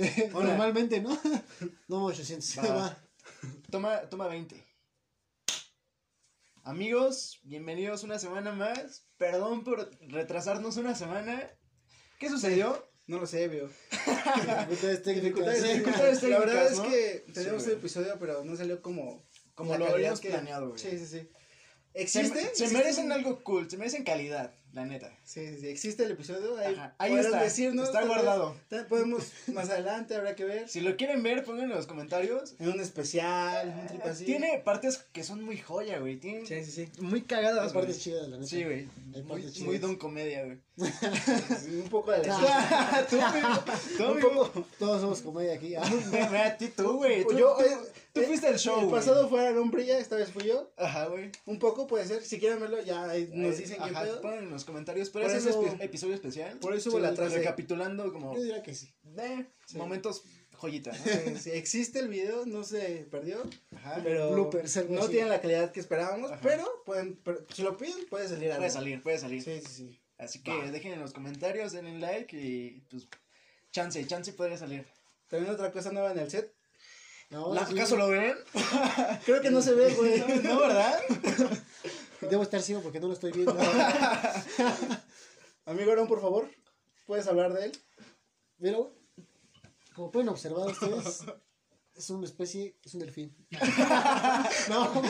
Normalmente, ¿no? No, 800. Va. Va. Toma, toma 20. Amigos, bienvenidos una semana más. Perdón por retrasarnos una semana. ¿Qué sucedió? No lo sé, veo. Dificultades técnicas. Dificultades Sí. dificultades La verdad técnicas, es que Sí, teníamos güey. el episodio, pero no salió como. Como la lo habíamos que- planeado, güey. Sí, sí, sí. Se, ¿Existe? se merecen algo cool, se merecen calidad, la neta. Sí, sí. ¿Existe el episodio? Ahí, ahí está, decirnos, está vez. guardado. Podemos más adelante, habrá que ver. Si lo quieren ver, pónganlo en los comentarios. En un especial, un trip así. Tiene partes que son muy joya, güey. Tiene Sí, sí, sí. muy cagadas, Hay güey. partes chidas, la neta. Sí, güey. Hay Muy, partes chidas. muy don comedia, güey. Un poco de la tú. Tú, Un poco. Todos somos comedia aquí. Ve, ve a ti, tú, güey. Tú, Yo, tú- eh, tú eh, fuiste el show, El pasado fue Aaron Brilla, esta vez fui yo. Ajá, güey. Un poco puede ser. Si quieren verlo, ya nos dicen qué Ajá, pedo. Ponen en los comentarios. Pero Por ese es eso- espe- episodio especial. Por eso hubo Sí, la atrás. Recapitulando como Yo diría que sí. de Sí. momentos joyita, ¿no? Si existe el video, no se perdió. Ajá. Pero Bloopers, no así. tiene la calidad que esperábamos. Ajá. Pero pueden, pero si lo piden, puede salir algo. Puede salir, puede salir. Sí, sí, sí. Así que dejen en los comentarios, denle like y pues chance, chance podría salir. También otra cosa nueva en el set. No, ¿La- sí. ¿Acaso lo ven? Creo que no se ve, güey. No, ¿verdad? Debo estar ciego porque no lo estoy viendo. Amigo Aaron, por favor, puedes hablar de él. Pero, como pueden observar ustedes, es una especie, es un delfín. no,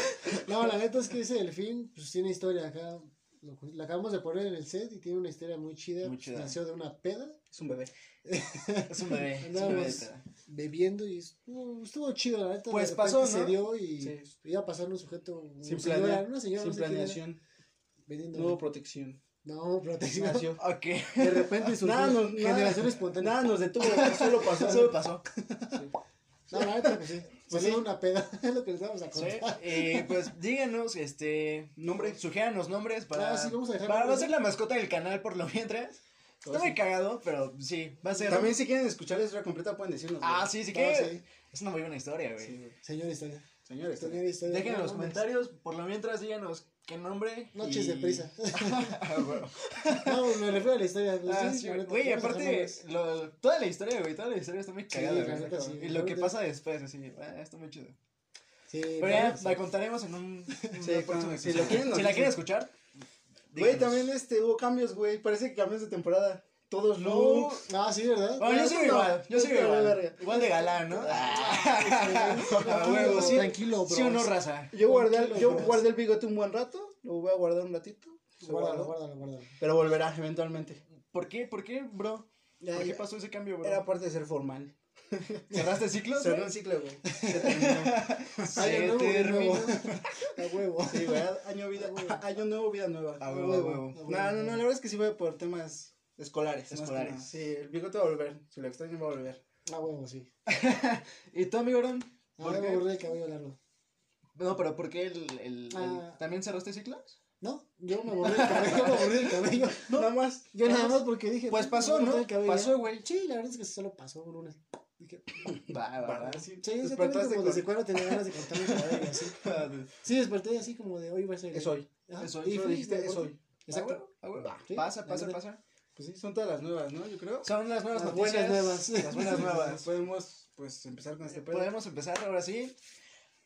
no, la neta es que ese delfín, pues tiene historia acá. Lo, lo acabamos de poner en el set y tiene una historia muy chida. Muy chida. Nació de una peda, Es un bebé. Es un bebé. Es un bebé. Bebiendo y estuvo, estuvo chido, la neta. Pues de pasó, ¿no? Se dio y Sí. iba a pasar un sujeto, una Sin, señora, planea- una señora, sin no sé planeación. vendiendo. No hubo protección. no, protección. Nació. Ok. De repente surgió Nada nos, generación nada, espontánea. nada nos detuvo, solo pasó. Eso pasó. No, la neta, pues sí. Pues sí. una peda, es lo que les vamos a Sí, contar. eh, pues díganos, este, Nombre. sugieran los nombres para, Ah, sí, vamos a dejar para va a nombres. ser la mascota del canal por lo mientras. Está muy cagado, pero sí, va a ser. También si quieren escuchar la historia completa pueden decirnos. Ah, güey. sí, sí No, que sí. es una muy buena historia, güey. Sí, güey. Señor historia. Señor historia. Dejen en No los comentarios, por lo mientras díganos qué nombre. Noches y- de prisa. No, me refiero a la historia. pues, Ah, sí, güey. aparte, lo- toda la historia, güey, toda la historia está muy cagada, güey. Y lo que pasa después, así, ah, está muy chido. Sí, Pero ya sí. la contaremos en un. Si episodio. quieren, si la quieren escuchar. Güey, también este, hubo cambios, güey. Parece que cambios de temporada. Todos No. looks. Ah, sí, ¿verdad? Bueno, yo no, igual, yo te igual. Igual de galán, ¿no? Ah, huevo, sí. Tranquilo, bro. ¿Sí o no, raza? Yo guardé, el- Tranquilo, yo guardé el bigote un buen rato. Lo voy a guardar un ratito. Guárdalo, guárdalo, guárdalo. Pero volverá eventualmente. ¿Por qué? ¿Por qué, bro? Ya, ¿Por qué pasó ese cambio, bro? Era parte de ser formal. ¿Cerraste ciclos? Güey? un ciclo, güey. Se terminó. Se Año nuevo, terminó. nueva. A huevo. Sí, güey. Año, vida, año nuevo, vida nueva. A A huevo, a huevo. huevo. A huevo. No, no, no, la verdad es que sí fue por temas escolares. Escolares. Sí, el bigote va a volver. Si lo extraño, va a volver. A huevo, sí. ¿Y tú, amigo Ahora me qué? aburrí el cabello largo. No, pero ¿por qué el, el, el- Ah. ¿También cerraste ciclos? No, yo me aburrí el cabello, yo me aburrí el cabello. Nada más. Yo nada más porque dije. Pues "Puta, pasó, ¿no? el cabello". Pasó, güey. Sí, la verdad es que solo pasó por una. Dije, Va, va, va. Sí, sí, despertaste como con- desde cuando tenía ganas de cortar mi cabello, así. Sí, desperté así como de hoy va a ser. Es hoy. Ajá, Es hoy, y dijiste, es hoy. Exacto. Sí, Pasa, pasa, pasa. Pues sí, son todas las nuevas, ¿no? Yo creo. Son las nuevas Las noticias. buenas nuevas. Las buenas nuevas. Podemos, pues, empezar con este pedo. Podemos empezar ahora sí.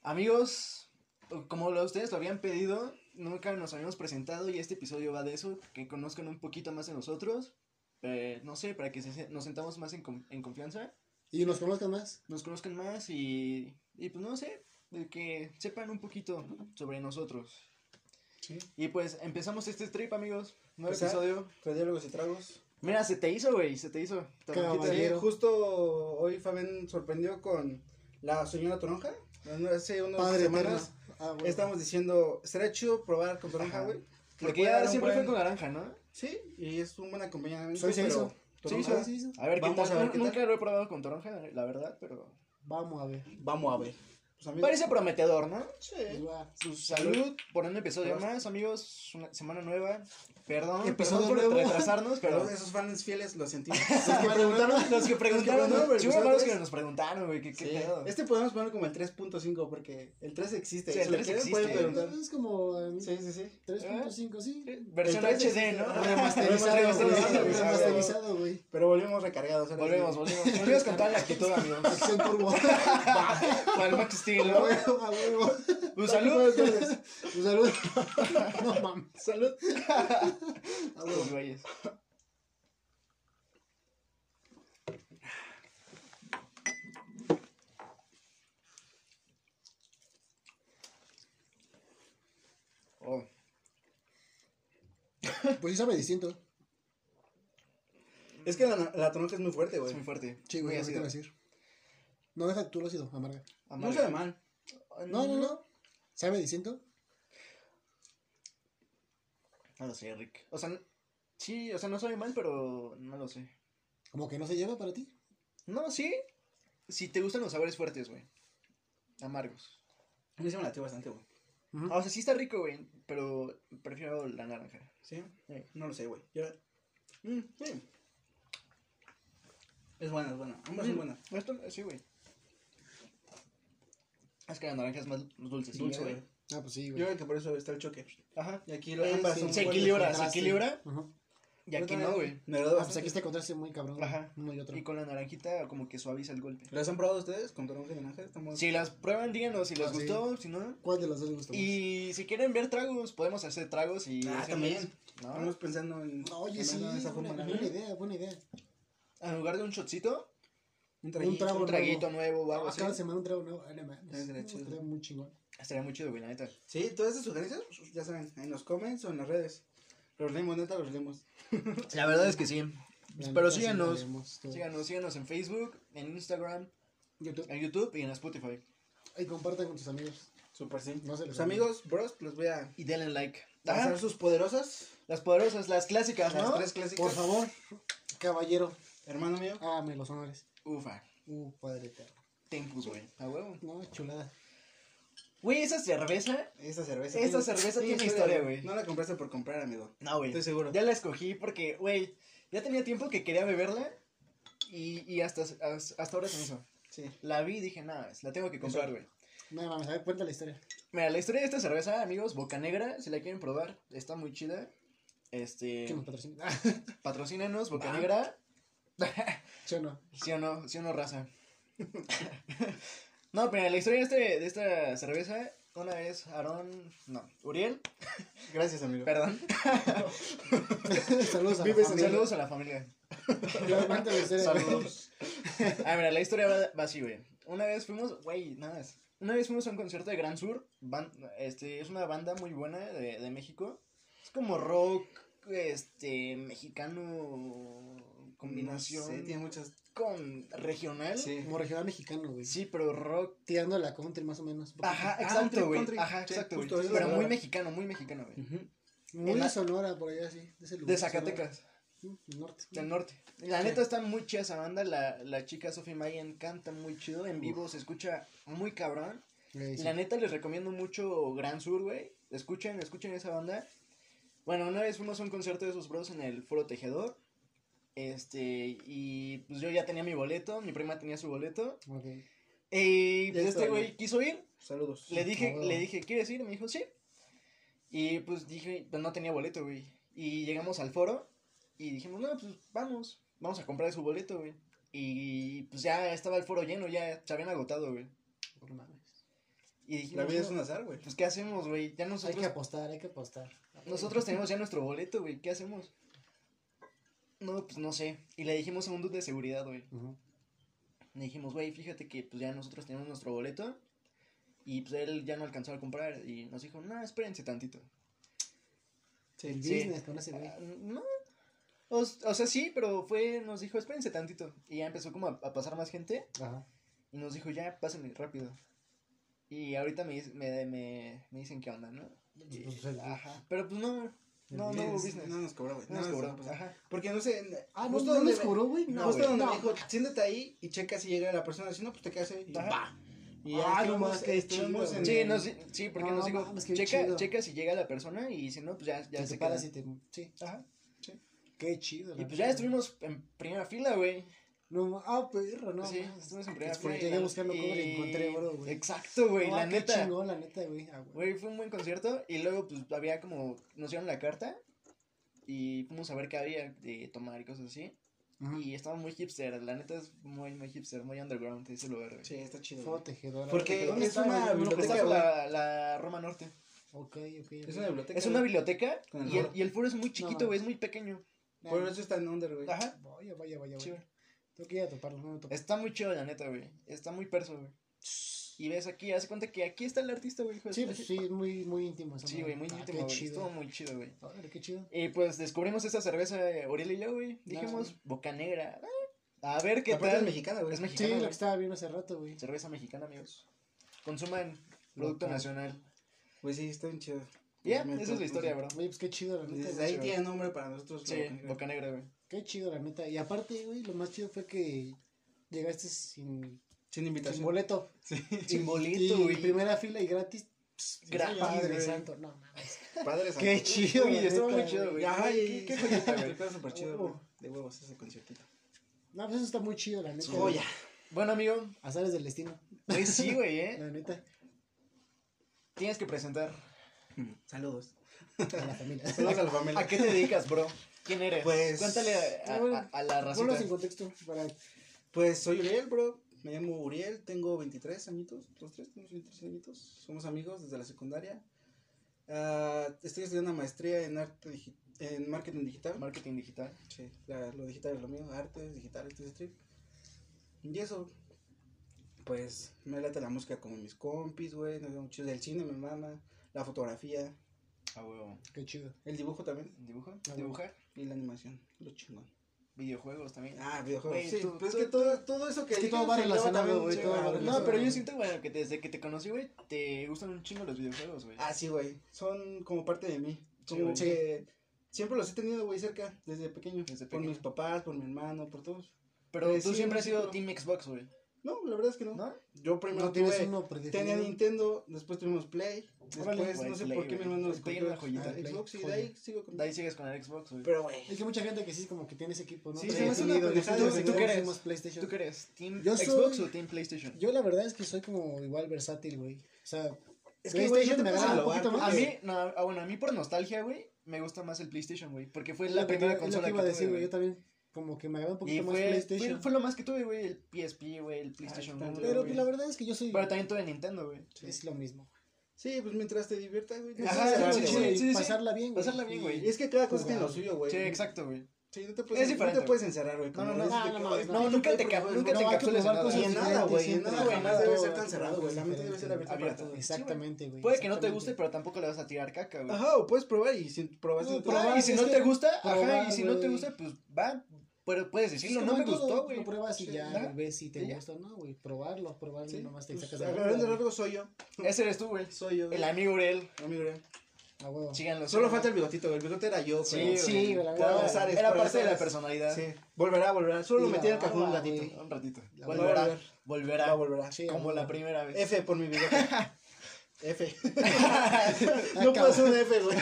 Amigos, como lo- ustedes lo habían pedido, nunca nos habíamos presentado y este episodio va de eso, que conozcan un poquito más de nosotros. Eh, no sé, para que se- nos sentamos más en, en confianza, Y nos conozcan más. nos conozcan más y, y pues no sé, de que sepan un poquito sobre nosotros. Sí. Y pues empezamos este trip, amigos. Nuevo Empezar. episodio. Con diálogos y tragos. Mira, se te hizo, güey, se te hizo. Caballero. justo hoy Fabián sorprendió con la señora Toronja. Hace unas Padre semanas. Ah, bueno. estábamos diciendo, estaría chido probar con Toronja, güey. Le Porque ya siempre buen- fue con naranja, ¿no? Sí, y es un buen acompañamiento. Soy pero. Toronja, Sí, sí, sí. A ver, Vamos ¿qué tal? a ver qué Nunca tal. lo he probado con toronja, la verdad, pero... Vamos a ver. Vamos a ver. Pues amigos. Parece prometedor, ¿no? Sí. Pues. Pues salud por un episodio más, amigos. Una semana nueva. Perdón, Episodio perdón por nuevo. retrasarnos, pero. Pero esos fans fieles lo sentimos. Los que preguntaron, los que preguntaron, varios pues, que nos preguntaron, güey, ¿qué, qué Sí. pedo? Este podemos poner como el 3.5 porque el 3 existe. Sí, el lo 3 quieren, existe. pueden preguntar. Es como eh, Sí, sí, sí. 3.5, sí. Sí, Versión El 3 HD, ¿no? Remasterizado, Remasterizado, güey. güey. Remasterizado, güey. Pero volvimos recargados. Volvemos, volvemos. Volvemos con toda la actitud, amigos. Acción turbo. Para el Max Steel, A ¿no? huevo, a huevo. Un saludo. Un saludo. No mames. Salud. A huevo. Los güeyes. Oh, Pues sí sabe distinto. Es que la, la toronja es muy fuerte, es güey. muy fuerte. Sí, güey, así te iba a decir. No, deja tú lo ácido, amarga. No Amarga. sabe mal. No, no, no. ¿Sabe distinto? No lo sé, Rick. O sea, n- sí, o sea, no sabe mal, pero no lo sé. Como que no se lleva para ti. No, sí. Si te gustan los sabores fuertes, güey. Amargos. A mí se me latió bastante, güey. O sea, sí está rico, güey, pero prefiero la naranja. ¿Sí? Sí. No lo sé, güey. Yo... Mm, sí. Es buena, es buena. Ambas son Mm, buenas. Esto, sí, güey. Es que la naranja es más dulce, Dulce, güey. Ah, pues sí, Yo güey. creo que por eso está el choque. Ajá. Y aquí lo, Eh, ambas sí, son se equilibra, se Contraste. equilibra. Ajá. Y aquí Yo no, güey. Me agradó Ah, pues aquí este contraste muy cabrón. Ajá. Uno y otro. Y con la naranjita como que suaviza el golpe. ¿Las han probado ustedes con toronja y naranja? Estamos... Si las prueban, díganos si les Ah, sí. gustó, si no. ¿Cuál de los dos le gusta más? Y si quieren ver tragos, podemos hacer tragos y... Ah, también. ¿no? Estamos pensando en... No, Oye, en sí, buena, forma, buena idea, buena idea. En lugar de un shotcito, Un Un traguito. trago un traguito nuevo o algo Ah, así. cada semana un trago nuevo. Ay, no mames. Estaría muy chingón. Estaría muy chido, güey, la neta. Sí, todas esas sugerencias, ya saben, en los comments o en las redes. Los leemos, neta, los leemos. La verdad es que sí. La Pero síganos. leemos. Síganos, síganos en Facebook, en Instagram, YouTube. en YouTube y en Spotify. Y compartan con tus amigos. Súper sí. No se Los amigos, bros, les voy a Y denle like. Ah, sus poderosas. las poderosas, las clásicas, Las tres clásicas. Por favor, caballero, Hermano mío. hágame los honores. Ufa. Uh, padre eterno. Tempus, güey. A huevo. No, chulada. Güey, esa cerveza. Esta cerveza. Esta cerveza tiene historia, güey. No la compraste por comprar, amigo. No, güey. Estoy seguro. Ya la escogí porque, güey, ya tenía tiempo que quería beberla y, y hasta, hasta, ahora se me hizo. Sí. La vi y dije, nada, la tengo que comprar, güey. No mames, a ver, cuenta la historia. Mira, la historia de esta cerveza, amigos, Boca Negra, si la quieren probar, está muy chida. Este, ¿Quién nos patrocina? patrocínenos, Boca Va. Negra. ¿Sí o no? ¿Sí o no? ¿Sí o no, raza? no, pero la historia de, este, de esta cerveza, una vez Aarón, no, Uriel, Gracias, amigo. perdón. Saludos a la Vives familia. Saludos a la familia. Saludos. Ah, mira, la historia va, va así, güey. Una vez fuimos, güey, nada más. Una vez fuimos a un concierto de Gran Sur. ban- este, es una banda muy buena de, de México. Es como rock, este, mexicano, combinación Sí, tiene muchas. con regional. Sí. Sí. Como regional mexicano, güey. pero rock. Tirando a la country más o menos. Ajá, country, exacto, güey. Ajá, Sí, exacto, güey. Pero muy mexicano, muy mexicano, güey. Muy la- de Sonora, por allá, sí. De, ese lugar, De Zacatecas, Sonora. Mm, Norte. del norte. La neta está muy chida esa banda. La, la chica Sophie Mayen canta muy chido. En vivo se escucha muy cabrón. Sí. La neta les recomiendo mucho Gran Sur, güey. Escuchen, escuchen esa banda. Bueno, una vez fuimos a un concierto de esos bros en el Foro Tejedor. Este, y pues yo ya tenía mi boleto, mi prima tenía su boleto. Y Ya pues este güey quiso ir. Saludos. Le dije, Ah, le dije, ¿quieres ir? Me dijo, sí. Y pues dije, pues no tenía boleto, güey. Y llegamos al foro y dijimos, no, pues vamos, vamos a comprar su boleto, güey. Y pues ya estaba el foro lleno, ya se habían agotado, güey. Mames. Y dijimos, La vida es un azar, güey. pues ¿qué hacemos, güey? Ya Hay nosotros que apostar, hay que apostar. Nosotros tenemos ya nuestro boleto, güey. ¿Qué hacemos? No, pues no sé. Y le dijimos a un dude de seguridad, güey. Le dijimos, güey, fíjate que pues ya nosotros tenemos nuestro boleto. Y pues él ya no alcanzó a comprar. Y nos dijo, no, espérense tantito. El Sí. business con ese güey. Ah, no. O, o sea, sí, pero fue, nos dijo, espérense tantito. Y ya empezó como a, a pasar más gente. Ajá. Y nos dijo, ya, pásenme rápido. Y ahorita me, me, me, me dicen qué onda, ¿no? Pues, Y- pues, el- ajá. Pero pues no, no, no hubo business. No nos cobró, güey. No nos nos cobró. pasó. Ajá. Porque no sé. Ah, no, justo no cobró, güey. No, justo donde No. me dijo, siéntate ahí y checa si llega la persona. Si no, pues te quedas ahí. Y Ajá. Y Ah, ahí no más, qué estuvimos en Sí, no, sí, sí, porque No, nos digo, checa, checa si llega la persona y si no, pues ya, ya te se paras queda. y te. Sí. Ajá. Qué chido. Y pues ya estuvimos en primera fila, güey. No, ah, perro, no. sí, estuvimos en porque y llegué buscando cobre y encontré oro, güey. Exacto, güey, la neta. chingón, la neta, güey. Ah, güey. Fue un buen concierto y luego pues había como, nos dieron la carta y fuimos a ver qué había de tomar y cosas así. Ajá. Y estaba muy hipster, la neta es muy, muy hipster, muy underground ese lugar, güey. Sí, está chido. Fue tejedora. Porque ¿Dónde es una biblioteca, la, la Roma Norte. Ok, ok. Es una biblioteca. Es una biblioteca y el, y el foro es muy chiquito, güey, es muy pequeño. Por eso está en under, güey. Ajá. Vaya, vaya, vaya, Sí, vaya. Güey. Tengo que ir a toparlo, no me topo. Está muy chido, la neta, güey. Está muy perso, güey. Y ves aquí, hace cuenta que aquí está el artista, güey. Sí, pues sí, es muy, muy íntimo. Sí, güey, muy Ah, íntimo, Qué güey. chido. Estuvo muy chido, güey. Órale, qué chido. Y pues descubrimos esta cerveza, Uriel y yo, güey. Dijimos, sí. boca negra. A ver qué tal. es mexicana, güey. Es Sí, mexicana, lo güey. que estaba viendo hace rato, güey. Cerveza mexicana, amigos. Consuman producto Local. nacional. Pues sí, está bien chido. Ya, Pues, esa es la historia, bro. Oye, pues qué chido, la neta. Desde güey. ahí chido. tiene nombre para nosotros. Sí, la Boca Negra. boca negra, güey. Qué chido, la neta. Y aparte, güey, lo más chido fue que llegaste sin, Sin sin invitación. boleto. Sí. Sin bolito, y güey. primera fila y gratis. Gratis, Padre güey. santo, no mames. Padre santo. Qué chido. Uy, la estuvo muy chido, güey. Ajá, Qué- qué joyita, güey. güey. súper chido, Oh. güey. De huevos ese conciertito. No, pues eso está muy chido, la neta. Joya. Bueno, amigo. Azares del destino, Pues sí, güey, eh. la neta. Tienes que presentar. Saludos. A la familia. Saludos a la familia. ¿A qué te dedicas, bro? ¿Quién eres? Pues- Cuéntale a, a- a la racita. Ponlos en contexto para Pues soy Uriel, bro. Me llamo Uriel, tengo 23 añitos. ¿Los tres? Tenemos 23 añitos. Somos amigos desde la secundaria. Ah, estoy estudiando una maestría en arte digi- en marketing digital. Marketing digital. Sí, la- lo digital es lo mío, artes digitales, todo ese. Y eso, pues me late la música como mis compis, güey. Nos vemos chido del cine, mi mama, la fotografía, A huevo. Qué chido. el dibujo también ¿Dibujo? huevo. ¿Dibujar? y la animación, lo chingón. Videojuegos también. Ah, videojuegos. Güey, sí, tú- pues tú- es que todo, todo eso que Es que todo va relacionado, también, güey, sí, todo va ah, relacionado. No, pero yo siento, güey, que desde que te conocí, güey, te gustan un chingo los videojuegos, güey. Ah, sí, güey. Son como parte de mí. Sí, Como güey. que siempre los he tenido, güey, cerca, desde pequeño. Desde por pequeño. mis papás, por mi hermano, por todos. pero pues tú sí, siempre has sí, sido Team Xbox, güey. No, la verdad es que no. ¿No? Yo primero No tienes tuve, uno tenía. Nintendo, después tuvimos Play, después no sé Play, por qué mi hermano nos El Play compró joyita. Play, Xbox y de ahí sigo con De ahí sigues con el Xbox, güey. Pero, güey, Es que mucha gente que sí como que tiene ese equipo, ¿no? Sí, pendejada, nosotros güey. ¿Tú qué tenemos eres? PlayStation. ¿Tú qué eres? ¿Team Yo Xbox soy- o Team PlayStation? Yo la verdad es que soy como igual versátil, güey. O sea, es que, PlayStation te me agrada un poquito más. A mí, no, ah, bueno, a mí por nostalgia, güey, me gusta más el PlayStation, güey, porque fue es la primera es consola que iba a que decir, tuve, güey. Yo también como que me agrada un Y poquito más fue, PlayStation. fue, fue lo más que tuve, güey, el PSP, güey, el PlayStation Ah, 1, Pero güey. la verdad es que yo soy... Pero también tuve Nintendo, güey. Es lo mismo. Sí, pues mientras te diviertas, güey. Ajá, sí, sí, güey. sí, sí, sí. Pasarla bien, güey. Pasarla bien, güey. Y es que cada cosa tiene lo suyo, güey. Sí, exacto, güey. Sí, no te puedes, Es no te puedes encerrar, güey. No, no, no, dices no, no, "Ay, no, No, ¿qué nunca te, güey? nunca no, te encapsules en nada. Y en nada, güey, nada, debe ser tan cerrado, güey. La mente debe ser güey. abierta para Abierta. todo. Exactamente, güey. Puede que no te guste, pero tampoco le vas a tirar caca, güey. Ajá, o puedes probar y si probas No, no, te probar, Ah, y si no te gusta, ajá, y si no te güey. gusta, pues va, pero puedes decirlo, Es no me gustó, güey. Lo pruebas y ya ajá. ves si te gusta o no, güey. Probarlo, probarlo, Sí, nomás te pues, sacas de la rasgos soy yo. Ese eres tú, güey. Soy yo. El amigo Uriel. Amigo, güey. A huevo. Síganlo. Solo falta el bigotito, güey. El bigote era yo, Sí, pero-. Sí, güey, verdad. Era por parte de la personalidad. Sí. Volverá, volverá. Solo lo metí en el cajón un ratito. Un ratito. Volverá. volver. Volverá. Volverá. Como la primera vez. F por mi bigote. F. No puedo hacer un F, güey.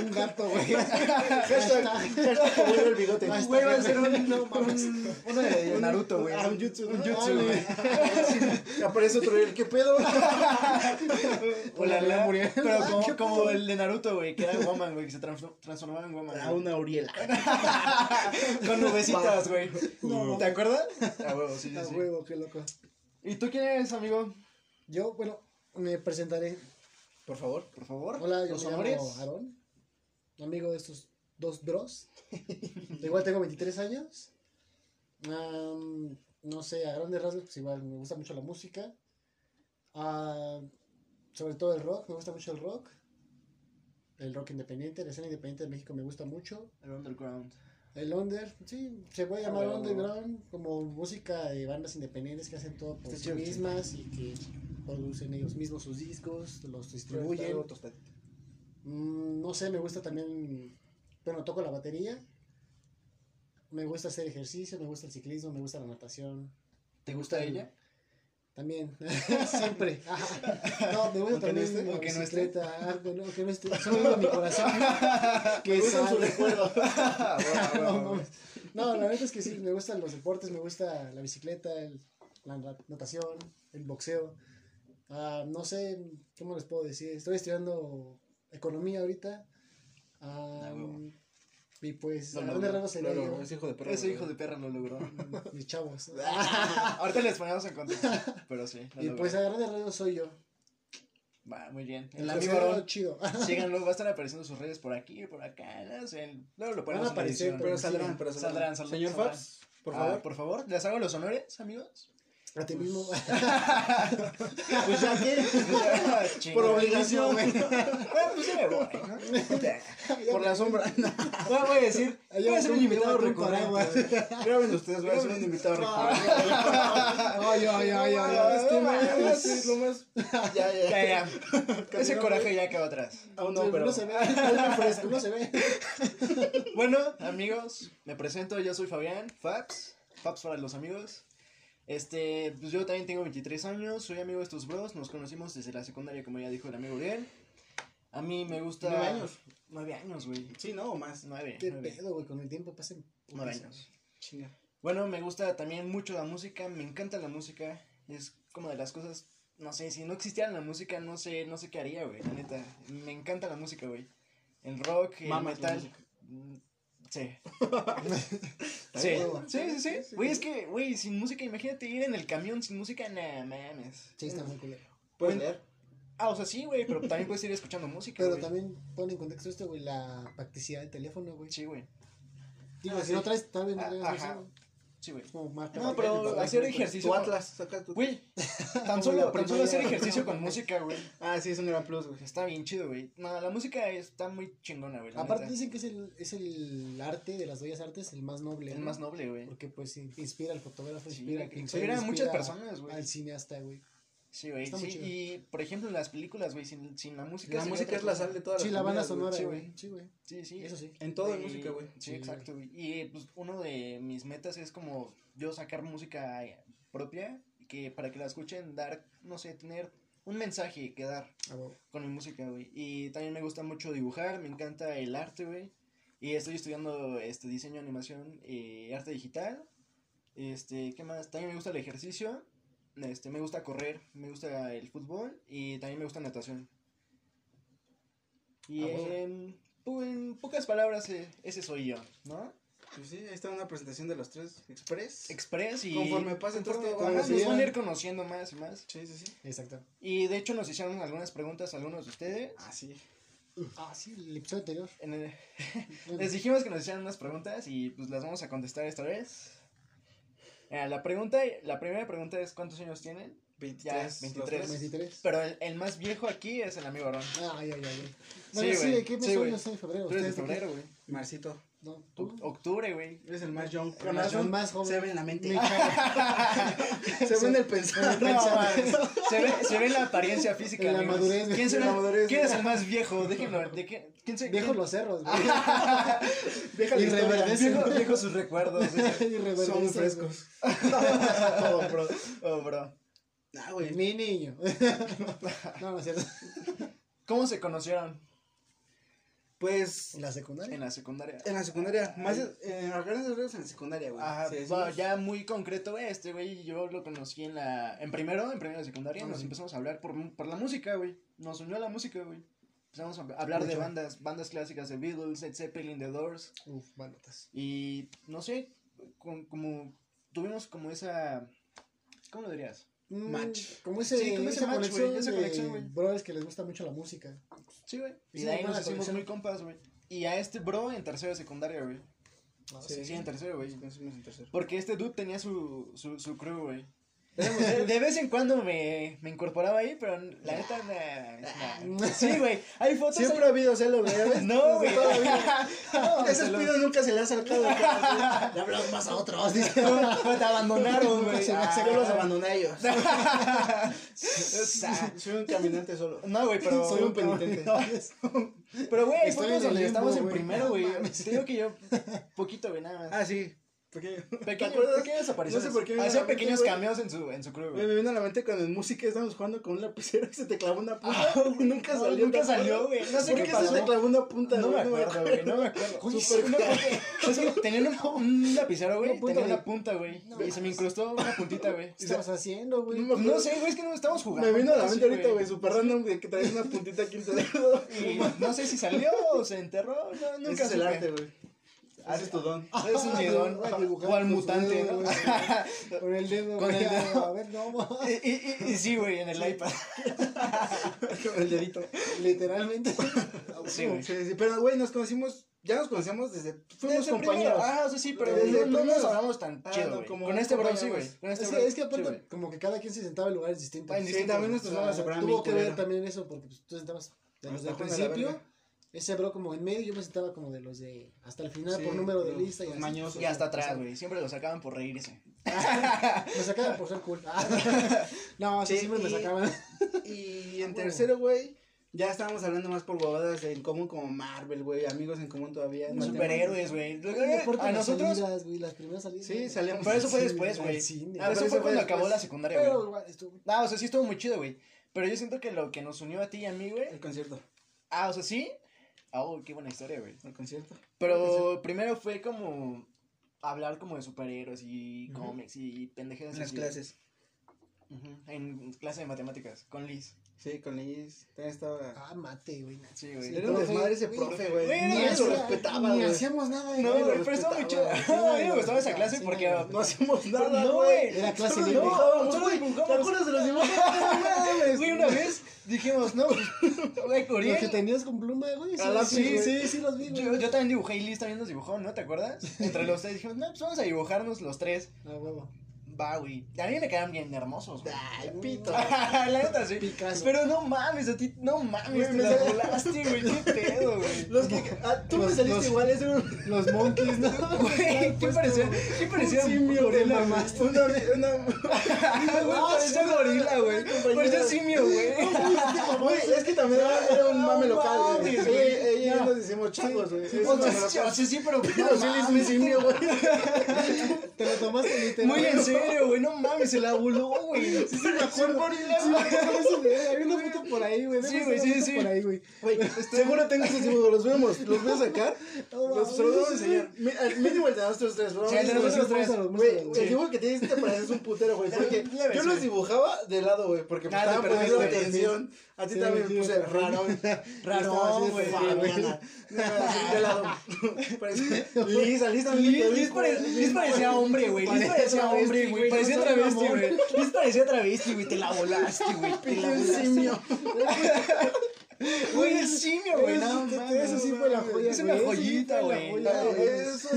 Un gato, güey. Hashtag, hashtag vuelve el bigote. Güey, va a ser un, No mames. un- uno de Naruto, güey. Ah, un jutsu. Un jutsu, Ah, güey. Aparece otro Uriel. ¿Qué pedo? Hola, la Muriel. Pero Ah, como, como el de Naruto, güey, que era Woman, güey, que se transform- transformaba en Woman. A una Uriel. Con nubecitas, güey. No. ¿Te acuerdas? A huevo, sí, sí, A huevo, qué loco. ¿Y tú quién eres, amigo? Yo, bueno, me presentaré. Por favor. Por favor. Hola, yo llamo Aarón, amigo de estos dos bros. igual tengo 23 años. Am, no sé, a grandes rasgos, pues igual me gusta mucho la música. Ah, sobre todo el rock, me gusta mucho el rock. El rock independiente, la escena independiente de México me gusta mucho. El underground. El under, sí, se puede llamar huevo. underground como música de bandas independientes que hacen todo por sí. mismas y que producen ellos mismos sus discos, los distribuyen. Mm, no sé, me gusta también, bueno, toco la batería. Me gusta hacer ejercicio, me gusta el ciclismo, me gusta la natación. ¿Te gusta el- ella? También, siempre. Ajá. No, me gusta Aunque no también esté, la no no, aunque no esté, solo mi corazón. que Me gusta su recuerdo. No. No, la verdad es que sí, me gustan los deportes, me gusta la bicicleta, el- la na- natación, el boxeo. Ah, no sé, ¿qué más les puedo decir? Estoy estudiando economía ahorita. Ah, y pues, Lo ¿a logró, dónde raro sería Pero yo? es hijo de perro. Ese hijo de perra lo logró. Mis chavos. Ahorita les ponemos en contexto, pero sí. lo y logró. pues, a grandes rasgos soy yo. Va, muy bien. El El amigo chido. síganlo, va a estar apareciendo sus redes por aquí, por acá, no sé. Luego lo ponemos Van a aparecer, en. Pero Sí. saldrán, pero Saldrán, saldrán. saldrán, Señor. Fabs, por Ah, favor. por favor, les hago los honores, amigos. A ti mismo. Pues ya que. Chinga. Por obligación, güey. Bueno, pues sí me voy, ¿no? Por la sombra. Voy voy a decir, voy a ser un invitado recurrente. Graben ustedes, voy a ser un invitado recurrente. Ay. este man, sí, lo más. Ya, ya, Ya. Ese coraje ya quedó atrás. Aún no, pero. No se ve, no se ve. Bueno, amigos, me presento, yo soy Fabián, Fabs, Fabs para los amigos. Este, pues yo también tengo 23 años, soy amigo de estos bros, nos conocimos desde la secundaria, como ya dijo el amigo Uriel. A mí me gusta... Nueve años. Nueve años, güey. Sí, no, o más. Nueve, Qué nueve. pedo, güey, con el tiempo pasan. Nueve años. Chinga. Bueno, me gusta también mucho la música, me encanta la música, es como de las cosas, no sé, si no existiera la música, no sé, no sé qué haría, güey, la neta, me encanta la música, güey, el rock, el Mamas la metal, música. sí, sí, sí, sí, sí, güey, es que, güey, sin música, imagínate ir en el camión sin música, nah, mames, Sí, está muy culero. Puedes Bueno, leer. ah, o sea, sí, güey, pero también puedes ir escuchando música, Pero güey, también pon en contexto esto, güey, la practicidad del teléfono, güey. sí, güey, Digo, Ah, si sí. no traes, tal vez no Ah, traes ajá. eso, güey. Sí, güey, Como más No, pero hacer ejercicio, Tu Atlas, saca tu. güey, tan solo, tan solo hacer ejercicio con música, güey, Ah, sí, es un gran plus, güey. Está bien chido, güey. No, la música está muy chingona, güey. Aparte neta. dicen que es el, es el arte de las bellas artes el más noble. el ¿no? más noble, güey. Porque pues in- inspira al fotógrafo, Sí, inspira pintor, inspira a muchas inspira personas, güey. Al cineasta, güey. Sí, güey. Sí, chido. y por ejemplo, en las películas, güey, sin, sin la música. La música es la sal de todas Sí, las la banda sonora, Sí, güey. güey. Sí, güey. Sí, sí. Eso sí. En todo en Y- música, güey. Sí, Sí, exacto, güey. Y pues uno de mis metas es como yo sacar música propia que para que la escuchen, dar, no sé, tener un mensaje que dar Ah, con mi música, güey. Y también me gusta mucho dibujar, me encanta el arte, güey. Y estoy estudiando este diseño, animación y arte digital. Este, ¿qué más? También me gusta el ejercicio. Este, me gusta correr, me gusta el fútbol y también me gusta natación. Y Ah, bueno. en, pu- en pocas palabras, eh, ese soy yo, ¿no? Pues sí, ahí está una presentación de los tres Express. Express y... Conforme pase todo conforme- esto, ajá, vamos nos a van a ir- conociendo más y más. Sí, sí, sí. Exacto. Y de hecho nos hicieron algunas preguntas algunos de ustedes. Ah, sí. Ah, sí, el episodio anterior. En el- Bueno, Les dijimos que nos hicieran unas preguntas y pues las vamos a contestar esta vez. La pregunta, la primera pregunta es ¿cuántos años tienen? 23. 23. los tres. 23. Pero el, el más viejo aquí es el amigo Aaron. Ay, ay, ay. Sí, Bueno, sí. ¿qué mes Sí. Yo soy febrero. Tú eres de ¿Ustedes febrero, güey. Marcito. No, tú. Oc- Octubre, güey. Eres el más young. El más- el más joven. Se ve en la mente. Se ve en el pensar. No, mames. se, ve, se ve en la apariencia física. En la amigos. madurez. ¿Quién, será- la madurez. ¿Quién es el más viejo? Déjenlo. De qué- ¿Quién se, Viejos los cerros, güey. Y. Viejo, viejo sus recuerdos. Y Son muy frescos. oh, bro. Oh, bro. Ah, güey. Mi niño. no, no es cierto. ¿Cómo se conocieron Pues En la secundaria. en la secundaria? en la secundaria. Más en las grandes reglas en la secundaria, güey. Ajá, Sí, bueno, ya muy concreto güey, este, güey, yo lo conocí en la, en primero, en primero de secundaria, Ah, nos empezamos a hablar por, por la música, güey, nos unió la música, güey, empezamos a hablar de bandas, bandas clásicas de Beatles, Led Zeppelin, The Doors, Uf, manotas. y, no sé, con- como, tuvimos como esa, ¿cómo lo dirías? Mm, Match. Como ese, Sí, como ese esa match, conexión, güey, esa de conexión, güey. brothers que les gusta mucho la música. Sí, güey, y de ahí nos hicimos muy compas, güey, y a este bro en tercero de secundaria, güey, No, Sí. sí, en tercero, güey. Porque este dude tenía su, su, su crew, güey. De, de vez en cuando me, me incorporaba ahí, pero la neta, nah, nah. Sí, güey. Hay fotos. Siempre ha habido celo, güey. No, güey. No, Ese espido nunca se le ha acercado. Le hablamos más a otros. dice. Te abandonaron, güey. Ah. Yo los abandoné a ellos. Soy un caminante solo. No, güey, pero. Soy un penitente. No, pero, güey, hay fotos donde estamos en primero, güey. Te digo que yo, poquito, güey, nada más. Ah, sí. Pequeño. ¿Te Pequeño, pequeñas apariciones. No sé por qué me Hacía mente, pequeños güey. cambios en su, en su crew, Güey, me vino a la mente cuando en música estábamos jugando con un lapicero y se te clavó una punta. Ah, y nunca no, salió. nunca ¿te salió, güey. No sé ¿Por qué se te clavó una punta, No me güey? acuerdo, güey, no me acuerdo. No, es que tenían un, un lapicero, güey, tenía una punta, güey, No y se me incrustó una puntita, güey. ¿Qué estabas haciendo, güey? No me. No sé, güey, es que no estábamos jugando. Me vino a la así, mente ahorita, güey, super random, de que traes una puntita aquí en tu dedo. Y no sé si salió o se enterró, no, nunca es el supe. arte, güey. Ese es tu don. Es un dibujar O al con mutante, dedo, ¿no? Con el dedo, Con güey. el dedo. A ver, no. Y, y, sí, güey, en el iPad. el dedito. Literalmente. Sí, güey. Sí, sí, pero, güey, nos conocimos, ya nos conocíamos desde, fuimos Desde compañeros. primero. Ah, o sea, sí, pero Desde no, no nos hablamos tan Ah, chido, no, como Con este bro sí, güey. Con este Es es que sí, aparte, güey. como que cada quien se sentaba en lugares distintos. Ah, en Sí, distintos, también nuestros nos separaban Tuvo que ver también eso, porque pues, tú sentabas de los Hasta del Juan de la principio. Ese bro como en medio, yo me sentaba como de los de hasta el final Sí, por número de lista. Y mañosos. Y hasta atrás, güey. Siempre lo sacaban por reírse. Me sacaban por ser cool. No, sí, siempre me y- sacaban. Y en tercero, güey, ya estábamos hablando más por bobadas en común como Marvel, güey, amigos en común todavía. No, Superhéroes, güey. A nosotros. salidas, güey, las primeras salidas. Sí, salíamos. Pero eso fue después, güey. Ah, eso fue cuando acabó la secundaria, güey. Ah, o sea, sí estuvo muy chido, güey. Pero yo siento que lo que nos unió a ti y a mí, güey. El concierto, Ah, o sea, sí. Ah, oh, qué buena historia, güey. el concierto. Pero primero fue como hablar como de superhéroes y Ujú. cómics y pendejadas En las así. clases. Ujú, En clase de matemáticas, con Liz. Sí, con Liz. También estaba. Ah, mate, güey. Sí, güey. Era un desmadre ese güey, profe, güey. güey, Ni no, lo respetaba, Ni güey. hacíamos nada, No, güey. güey, pero estaba muy chido. A mí me gustaba esa clase porque No hacíamos nada, No, güey. güey. Era clase libre. Solo güey. dibujamos. ¿Te acuerdas de los dibujos? No. Güey, una vez dijimos, no, güey, Los Uriel. que tenías con pluma, güey. Sí, A lápiz, sí, güey. sí, sí, los vi, güey. Yo, yo también dibujé y Liz también nos dibujó, ¿no? ¿Te acuerdas? Entre los tres dijimos, no, pues vamos a dibujarnos los tres. Ah, huevo. Va, güey. A mí me quedan bien hermosos, güey. Ay, pito. la neta sí. Picasso. Pero no mames, a ti, no mames, me la sale- volaste, güey. Qué pedo, güey. Los que. ah, tú me Los- saliste los- igual, ese güey. Los monkeys, ¿no? Güey, ¿qué parecía? ¿Qué parecía? Un simio, gorila, mamaste. Una, una, güey, parecía gorila, güey. Parecía simio, güey. Es que también era, un mame local, güey. Ya. nos decimos changos, güey. Sí, local. o sea, sí, pero sí, simio, güey. Te lo tomaste literal. Muy en serio, güey. No mames, se la voló, güey. Sí, sí, me acuerdo. Me una foto por ahí, güey. Sí, güey, sí, sí. Por ahí, güey. Seguro tengo esos dibujos, los vemos, los voy a sacar. Los vamos a enseñar. Mínimo el de nosotros tres, pero Sí, el de. Güey, el dibujo que tienes te pareces un putero, güey. Porque yo los dibujaba de lado, güey, porque pues, Ah, poniendo atención. A ti también me puse raro. Rarón, güey. Así de lado. Parece- Lisa, Lisa también Liz, Liz culero. Liz parecía hombre, güey. Liz parecía hombre, güey. Parecía travesti, güey. Liz parecía travesti, güey. Te la volaste, güey. Te la volaste. simio. Güey, es simio, güey. No, Eso- sí fue la joya, Es una joyita, güey. Eso,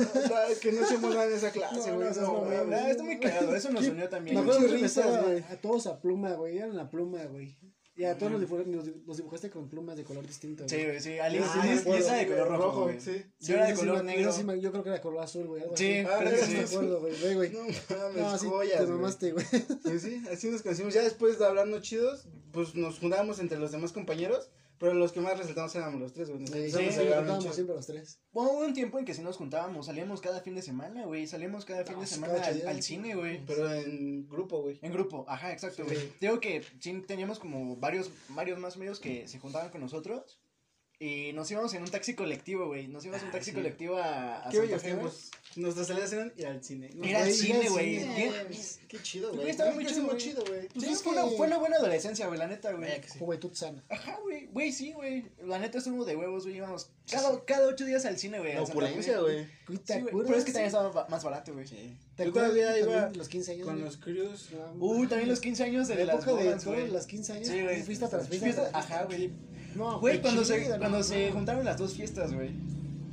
que no nada en esa clase, güey. no, No, Está muy cagado. Eso nos unió también. Me acuerdo que a todos a pluma, güey. Eran la pluma, güey. Y a todos los, dibujaste con plumas de color distinto. Sí, güey. sí. Alice, Ah, era de color rojo, rojo, güey. sí. Yo era de color negro. yo creo que era color azul, güey. algo Sí, así. Ah, Sí, sí. me acuerdo, güey. No mames, joyas, te güey. mamaste, güey. Pues sí, así nos conocimos. Ya después de hablarnos chidos, pues nos juntábamos entre los demás compañeros. Pero los que más resaltamos éramos los tres, güey. Sí, sí, chido. siempre los tres. Hubo un tiempo en que sí nos juntábamos, salíamos cada fin de semana, güey, salíamos cada fin de sí, semana al, cine, güey. Pero en grupo, güey. En grupo, ajá, exacto, Sí. güey. Digo que sí teníamos como varios, varios más medios que se juntaban con nosotros y nos íbamos en un taxi colectivo, güey. Nos íbamos en un Ah, taxi sí. colectivo a, a Qué Santa Fe. Nuestras salidas eran ir al cine. Ir al Güey, cine, güey. Qué chido, Güey, estaba muy chido, chido, güey. Pues sí, es fue, que- una, fue una buena adolescencia, güey, la neta, güey. Vaya que sí. Juventud sana. Ajá, güey, güey, sí, güey. La neta estuvo de huevos, güey. Íbamos cada, cada ocho días al cine, güey. La opulencia, güey. Pero es que también estaba ba- más barato, güey. Sí. ¿Te Yo acuerdas todavía también iba de los 15 años? con güey? los crews. No, Uy, también los 15 años de la época de las 15 años. Sí, güey. Fiesta- tras fiesta. ajá, güey. No, Güey, cuando, se, chido, cuando no, se no. juntaron las dos fiestas, güey.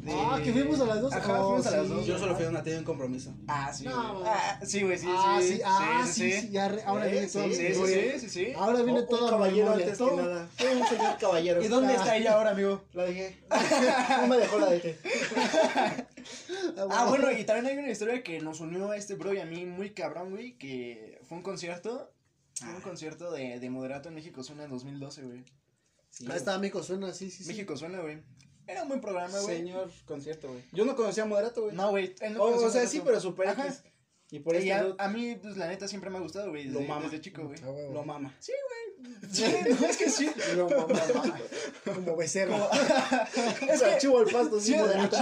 De- Ah, que fuimos a las dos. Ajá, Oh, fuimos a las sí. dos. Yo solo fui a una, tenía un compromiso. Ah, sí, No. Ah, sí, güey, sí, Ah, sí. sí, ah, sí, sí, ya re- ahora Sí, viene Sí, sí, sí, sí. Ahora viene toda un caballero antes todo. que nada. Soy un señor caballero. ¿Y dónde está ella ahora, amigo? La dejé. No me dejó, la dejé. Ah, bueno, y también hay una historia que nos unió a este bro y a mí muy cabrón, güey, que fue un concierto, fue un Ah. concierto de, de Moderato en México Suena en 2012, güey. Sí, Ahí está, México suena, sí, sí, sí. México Suena, güey. Era un buen programa, güey. Señor concierto, güey. Yo no conocía a Moderato, güey. No, güey. no O- sea, sí, pero super Ajá. X. Y por Y este a, mí, pues, la neta, siempre me ha gustado, güey. Lo mama. desde chico, güey. Ah, huevo. lo mama. Sí, no, es que sí. Lo mamá. Como becerro. Es que chivo el pasto, sí, Sí, Moderato.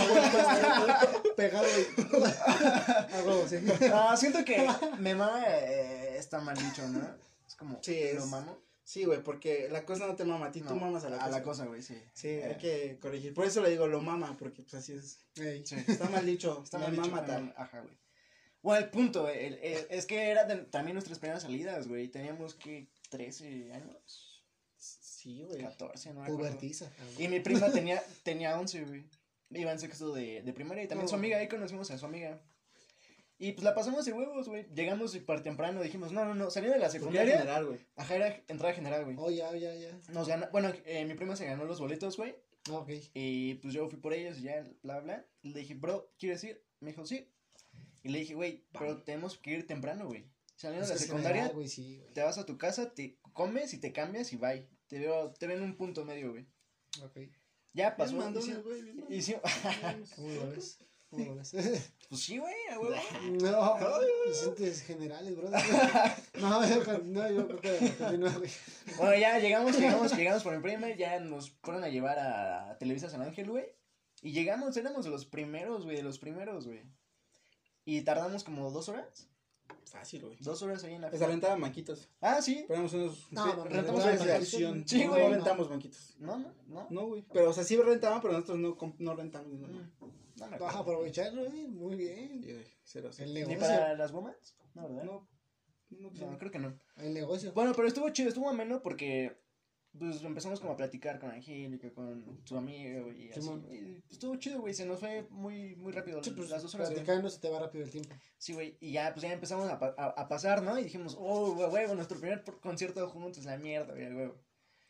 Pegado y. A huevo, sí. No, siento que me mama eh, está mal dicho, ¿no? Es como, Sí, es- lo mamo. Sí, güey, porque la cosa no te mama a ti, tú No, mamas a la cosa. A la cosa, güey, sí. Sí, Eh, hay que corregir. Por eso le digo lo mama, porque pues así es. Ey. Está mal dicho. Está me mal dicho, mama tal. Ajá, güey. Bueno, el punto, güey, el- el- es que era de- también nuestras primeras salidas, güey. Teníamos que 13 años, Sí, güey. 14, no. Pubertiza. Y mi prima tenía, tenía 11, güey. Iba en sexto de, de primaria y también su Oh. amiga, ahí conocimos a su amiga. Y pues la pasamos de huevos, güey. Llegamos súper temprano, dijimos, no, no, no, salí de la Porque era secundaria. general, güey. Ajá, era entrada general, güey. Oh, ya, ya, ya. Nos gana, bueno, eh, mi prima se ganó los boletos, güey. Ah, ok. Y pues yo fui por ellos y ya, bla, bla. Le dije, bro, ¿quieres ir? Me dijo, sí. Y le dije, güey, pero tenemos que ir temprano, güey. Saliendo de la secundaria, general, güey, sí, güey. te vas a tu casa, te comes y te cambias y bye. Te veo, te ven un punto medio, güey. Ok. Ya pasó. Bien ¿Cómo lo ves? Pues sí, güey, a huevo. No, te sientes generales, brother. No, yo, no, yo creo que güey. Bueno, ya llegamos, llegamos, llegamos por mi prima, ya nos fueron a llevar a Televisa San Ángel, güey. Y llegamos, éramos de los primeros, güey, de los primeros, güey. Y tardamos como dos horas. Fácil, güey. Dos horas ahí en la Les aventaban banquitos. Ah, sí. Unos. No, rentamos acción. Sí, no, güey, No no. rentamos banquitos. No, no, no. No, güey. Pero, o sea, sí rentaban, pero nosotros no, no rentamos. Mm, No Vas a aprovecharlo, güey. Muy bien. Sí, güey. Cero, cero. El ¿Ni negocio. para las gomas? No, ¿verdad? No, no, No, no. creo que no. El negocio. Bueno, pero estuvo chido, estuvo ameno porque pues empezamos como a platicar con Angélica, con su amigo y así. Simón. Y estuvo chido, güey, se nos fue muy muy rápido Sí, pues, las dos horas. güey. platicando se te va rápido el tiempo. Sí, güey, y ya pues ya empezamos a, pa- a, a pasar, ¿no? Y dijimos, "Oh, güey, huevo, nuestro primer por- concierto juntos, la mierda, güey, huevo."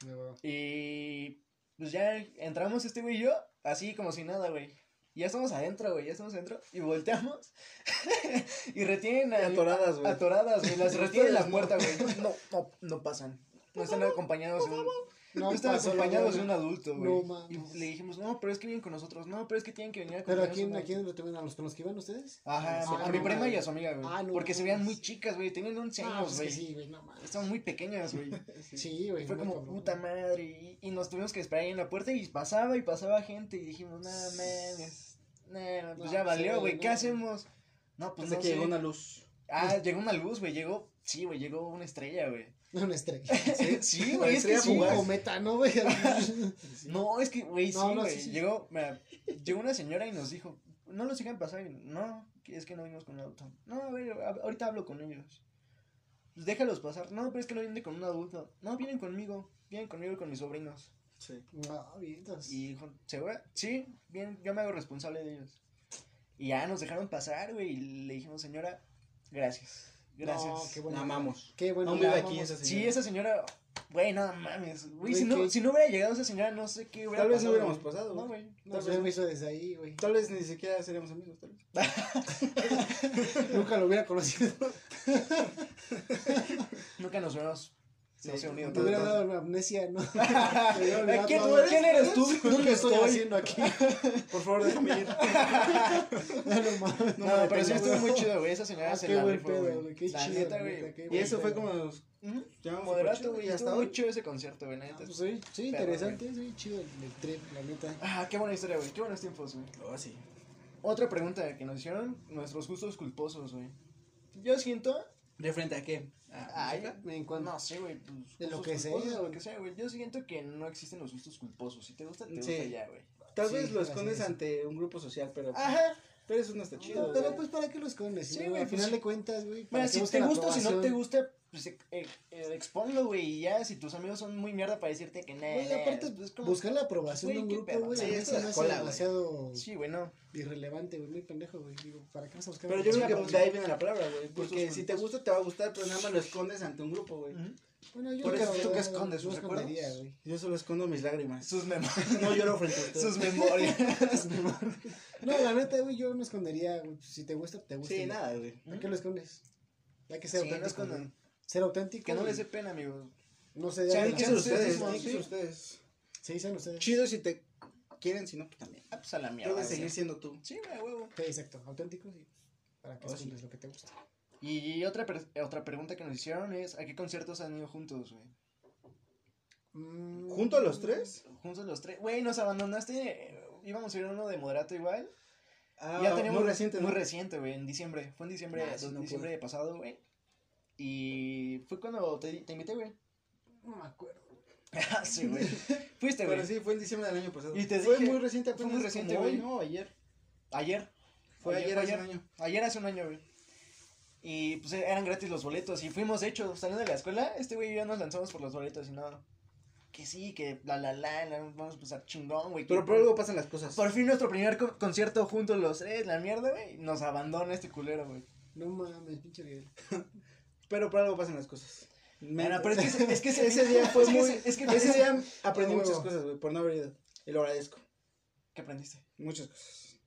Ya, güey. Y pues ya entramos este güey y yo, así como si nada, güey. Y ya estamos adentro, güey, ya estamos adentro. Y volteamos. y retienen a, Atoradas, güey. Atoradas, güey. Las retienen en la puerta, güey. No, no, no pasan. No están acompañados de un. No están acompañados de un adulto, güey. No mames. Y le dijimos, no, pero es que vienen con nosotros. No, pero es que tienen que venir a Pero ¿a quién, a quién tuvieron? ¿A los con los que iban ustedes? Ajá, Ah, a mi no prima y a su amiga, güey. Ah, no porque se veían muy chicas, güey. Tenían 11 Ah, años, pues güey. sí, güey, no mames. Estaban muy pequeñas, güey. Sí, güey. Fue como, puta madre. Y, y nos tuvimos que esperar ahí en la puerta y pasaba y pasaba gente. Y dijimos, no mames. Nah, pues ya valió, güey. no. ¿Qué hacemos? No, pues Hasta no que sé. llegó una luz. Ah, llegó una luz, güey. Llegó, sí, güey, llegó una estrella, güey. Una estrella. Sí, güey, es que sí. cometa, ¿no, güey? No, es que, güey, sí, No, no, güey. sí, sí. Llegó, mira, llegó una señora y nos dijo, no los sigan pasar. Y, no, es que no vinimos con un auto. No, a ver, ahorita hablo con ellos. Pues déjalos pasar. No, pero es que no vienen con un adulto. No, vienen conmigo. Vienen conmigo y con mis sobrinos. Sí. No, bien, entonces. Y. Sí, bien, yo me hago responsable de ellos. Y ya nos dejaron pasar, güey. Y le dijimos, señora, gracias. Gracias. No, qué bueno. La amamos. Qué bueno. Aún vive aquí esa Sí, señora. esa señora, güey, no mames. Güey, si no, si no hubiera llegado esa señora, no sé qué hubiera Tal vez no pasado, hubiéramos güey. pasado, No, güey. No, se me hizo desde ahí, güey. Tal vez ni siquiera seríamos amigos, tal vez. Nunca lo hubiera conocido. Nunca nos hubiéramos Sí, no sé, unido. Te hubiera dado una amnesia, ¿no? ¿Quién, todo. ¿Quién eres tú? ¿Qué ¿Dónde estoy estoy? haciendo aquí? Por favor, déjame ir. No, no. No, pero sí estuvo muy chido, güey. Esa señora Ah, se qué la rifó, güey. Qué La chido. neta, güey. Y eso fue como Moderato, güey. Estuvo hasta muy chido ese concierto, güey. neta. Ah, pues sí, sí, interesante, sí, chido el, el trip, la neta. Ah, qué buena historia, güey. Qué buenos tiempos, güey. Oh, sí. Otra pregunta que nos hicieron, nuestros gustos culposos, güey. Yo siento... ¿De frente a qué? ¿A Ay? En cuanto- no sé, güey. pues, De lo que sea, de lo que sea, güey. Yo siento que no existen los gustos culposos. Si te gusta, te Sí. gusta ya, güey. Tal Sí, vez lo escondes es. ante un grupo social, pero, Ajá. pero eso no está chido. No, pero pues, ¿para qué lo escondes? Sí, güey, Al pues, final de cuentas, güey. Que si te gusta o si no te gusta, pues eh, eh, eh, exponlo, güey. Y ya, si tus amigos son muy mierda para decirte que nada. Güey, aparte, pues, como- buscar la aprobación Güey, de un grupo, güey, Sí, se es demasiado Sí, güey, no. irrelevante, güey, muy pendejo, güey. Digo, ¿para qué vas a buscar Pero yo creo que de ahí viene la palabra, güey. Porque si te gusta, te va a gustar, pero nada más lo escondes ante un grupo, güey. Bueno, yo ¿Tú no qué- creo, tú qué no, escondes, no sus recuerdos? Yo solo escondo mis lágrimas. Sus memorias. No lloro frente a ustedes. Sus memorias. No, la neta, güey, yo no escondería, güey. Si te gusta, te gusta. Sí, nada, güey. ¿Para qué lo escondes? Hay que ser Sí, no auténtico. escondan. Ser auténtico. Que no les dé pena, amigos. No se que ser chance, ustedes, ser ustedes. Sí, sean ustedes. Chido si te quieren, si no, pues también. Ah, pues a la mierda. Puedes seguir siendo tú. Sí, güey, huevo. Sí, exacto, auténtico, sí. Para que Oh, sí. lo que te gusta. Y otra, per- otra pregunta que nos hicieron es, ¿a qué conciertos han ido juntos, güey? Mm, ¿Junto a los tres? Juntos los tres. Güey, nos abandonaste. Íbamos a ir a uno de moderato igual. Ah, ya teníamos muy reciente, ¿no? Muy reciente, güey, en diciembre. Fue en diciembre, Ah, sí, dos- no diciembre pasado, güey. Y fue cuando te, te invité, güey. No me acuerdo. Ah, sí, güey. Fuiste, güey. Pero sí, fue en diciembre del año pasado. Y te fue dije- muy reciente, fue muy reciente, güey. ¿no? Ayer. Ayer. Fue ayer, hace ayer. un año. Ayer hace un año, güey. Y pues eran gratis los boletos. Y fuimos, de hecho, saliendo de la escuela, este güey y yo nos lanzamos por los boletos y no. Que sí, que la la la, la, vamos a pasar chingón, güey. Pero por algo pasan las cosas. Por fin nuestro primer co- concierto juntos los tres, la mierda, güey. Nos abandona este culero, güey. No mames, pinche Miguel. Pero por algo pasan las cosas. Me- pero es que, ese- es que ese, ese día fue es que muy. es que ese día aprendí muchas huevo. cosas, güey, por no haber ido. Y lo agradezco. ¿Qué aprendiste? Muchas cosas.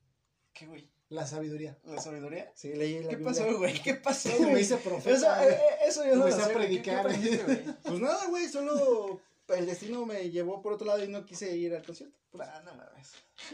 ¿Qué, güey? La sabiduría. ¿La sabiduría? Sí, leí la ¿Qué Biblia. pasó, güey? ¿Qué pasó, Me hice profeta. eh, eh, eso yo no lo a sé. ¿Qué- predicar. ¿Qué aprendiste, güey? Pues nada, güey, solo el destino me llevó por otro lado y no quise ir al concierto. Ah, no mames.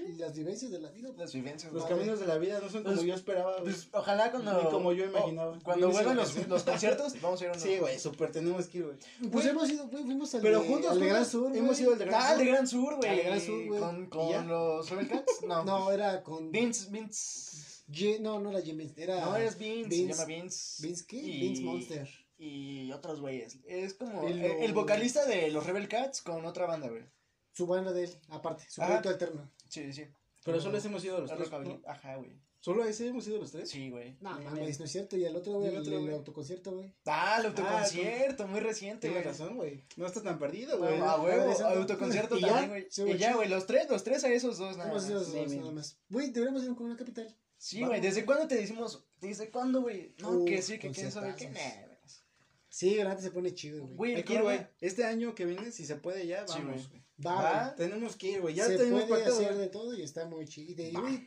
Y las vivencias de la vida. pues. Las vivencias, Los güey. caminos de la vida no son como Pues- yo esperaba. Pues ojalá cuando. Ni como yo imaginaba. o cuando vuelvan los, los conciertos, vamos a ir a uno. Sí, güey, súper tenemos que ir, güey. Pues hemos ido, güey, fuimos al Pero de, juntos, al de Gran Sur, hemos güey. ido al de Gran Ah, Sur. de Gran Sur, güey. Ah, de Gran Sur, güey. Con, con los Rebel Cats. No. No, era con... Vince, Vince. Ye- no, no era Jim Vince, era... No, es Vince. Se Vince- llama Vince. ¿Vince qué? Y- Vince Monster. Y otros güeyes. Es como El- vocalista de los Rebel Cats con otra banda, güey. Su banda de él, aparte, su Ajá. proyecto alterno. Sí, sí. Pero solo ese hemos ido los tres. Ajá, güey. ¿Solo ese hemos ido los tres? Sí, güey. No, mames, no es cierto. Y el otro, güey, el otro, el güey. autoconcierto, güey. Ah, el autoconcierto, muy reciente, güey. Tienes razón, güey. No estás tan perdido, güey. Bueno, a huevo, Regresando. autoconcierto también, güey. Güey, Y ya, güey, los tres, los tres a esos dos, nada Hemos más. ido los sí, dos, nada más. Güey, deberíamos ir con una capital. Sí, güey, ¿desde cuándo te decimos? ¿Desde cuándo, güey? No, que sí, que quién sabe qué. Sí, grande se pone chido, güey. Güey, ir, güey. Este año que viene, si se puede ya, Sí, vamos, güey. Va, Va. Tenemos que ir, güey. Ya se tenemos puede para todo, hacer güey. de todo y está muy chido. Y, güey,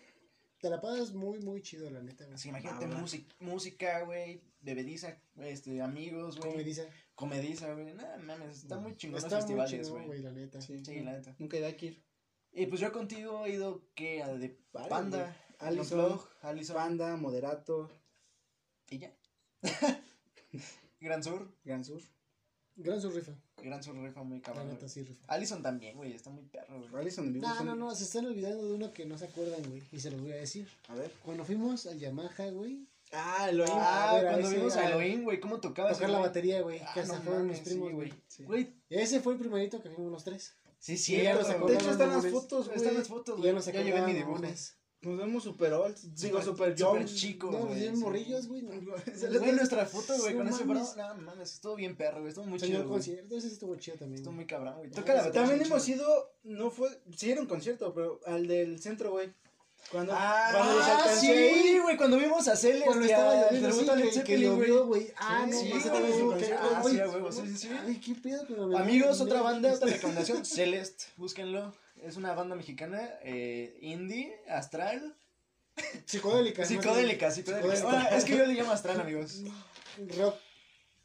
te la pasas muy, muy chido, la neta, güey. Así, imagínate Va, música, música, güey, bebediza, este, amigos, güey. Como dice. Comediza, güey. Nada, mames, está muy chingón los Está muy festivales, güey. güey, la neta. Sí, Sí, la neta. Nunca hay que ir. Y pues yo contigo he ido, ¿qué? A de Varios, Panda, Unplug, Allison, Panda, Moderato, y ya. Gran Sur, Gran Sur. Gran su rifa. Gran Sur rifa muy La cabrón. neta, güey. sí rifa. Allison también, güey, está muy perro, güey. Allison en vivo. No, son- no, no, se están olvidando de uno que no se acuerdan, güey. Y se los voy a decir. A ver. Cuando fuimos al Yamaha, güey, Ah, lo Ah, a ver, a cuando ese- vimos a Elohim, güey, ¿cómo tocaba ese tocar la güey? batería, güey. Ah, Que hasta no fueron mis primos, güey. Sí. Ese fue el primerito que fuimos los tres. sí, sí, De hecho, están las fotos, güey. Están las fotos, güey. ya nos Ya llevé mi acordábamos, dibujo. mamones. Nos vemos super old. Digo, super súper young. chicos, No, güey, bien sí. morrillos, güey. no. Güey, nuestra foto, güey, No con ese bro. mames. No mames, estuvo bien perro, güey. Estuvo muy Señor chido. concierto, ese estuvo chido también. Estuvo muy cabrón, güey. Toca la batería. También hemos chido. ido, no fue, sí era un concierto, pero al del centro, güey. Cuando, Ah, cuando los alcancé sí, güey, cuando vimos a Celeste. Cuando y estaba lloviendo, sí, a Led que, que güey. llovió, güey. Ah, Sí, no, sí, sí, sí, sí. Ay, qué pedo, Amigos, otra banda, otra recomendación, Celeste, búsquenlo. Es una banda mexicana, eh, indie, astral, Psicodélica. psicodélica, psicodélica. Es que yo le llamo astral, amigos. Rock.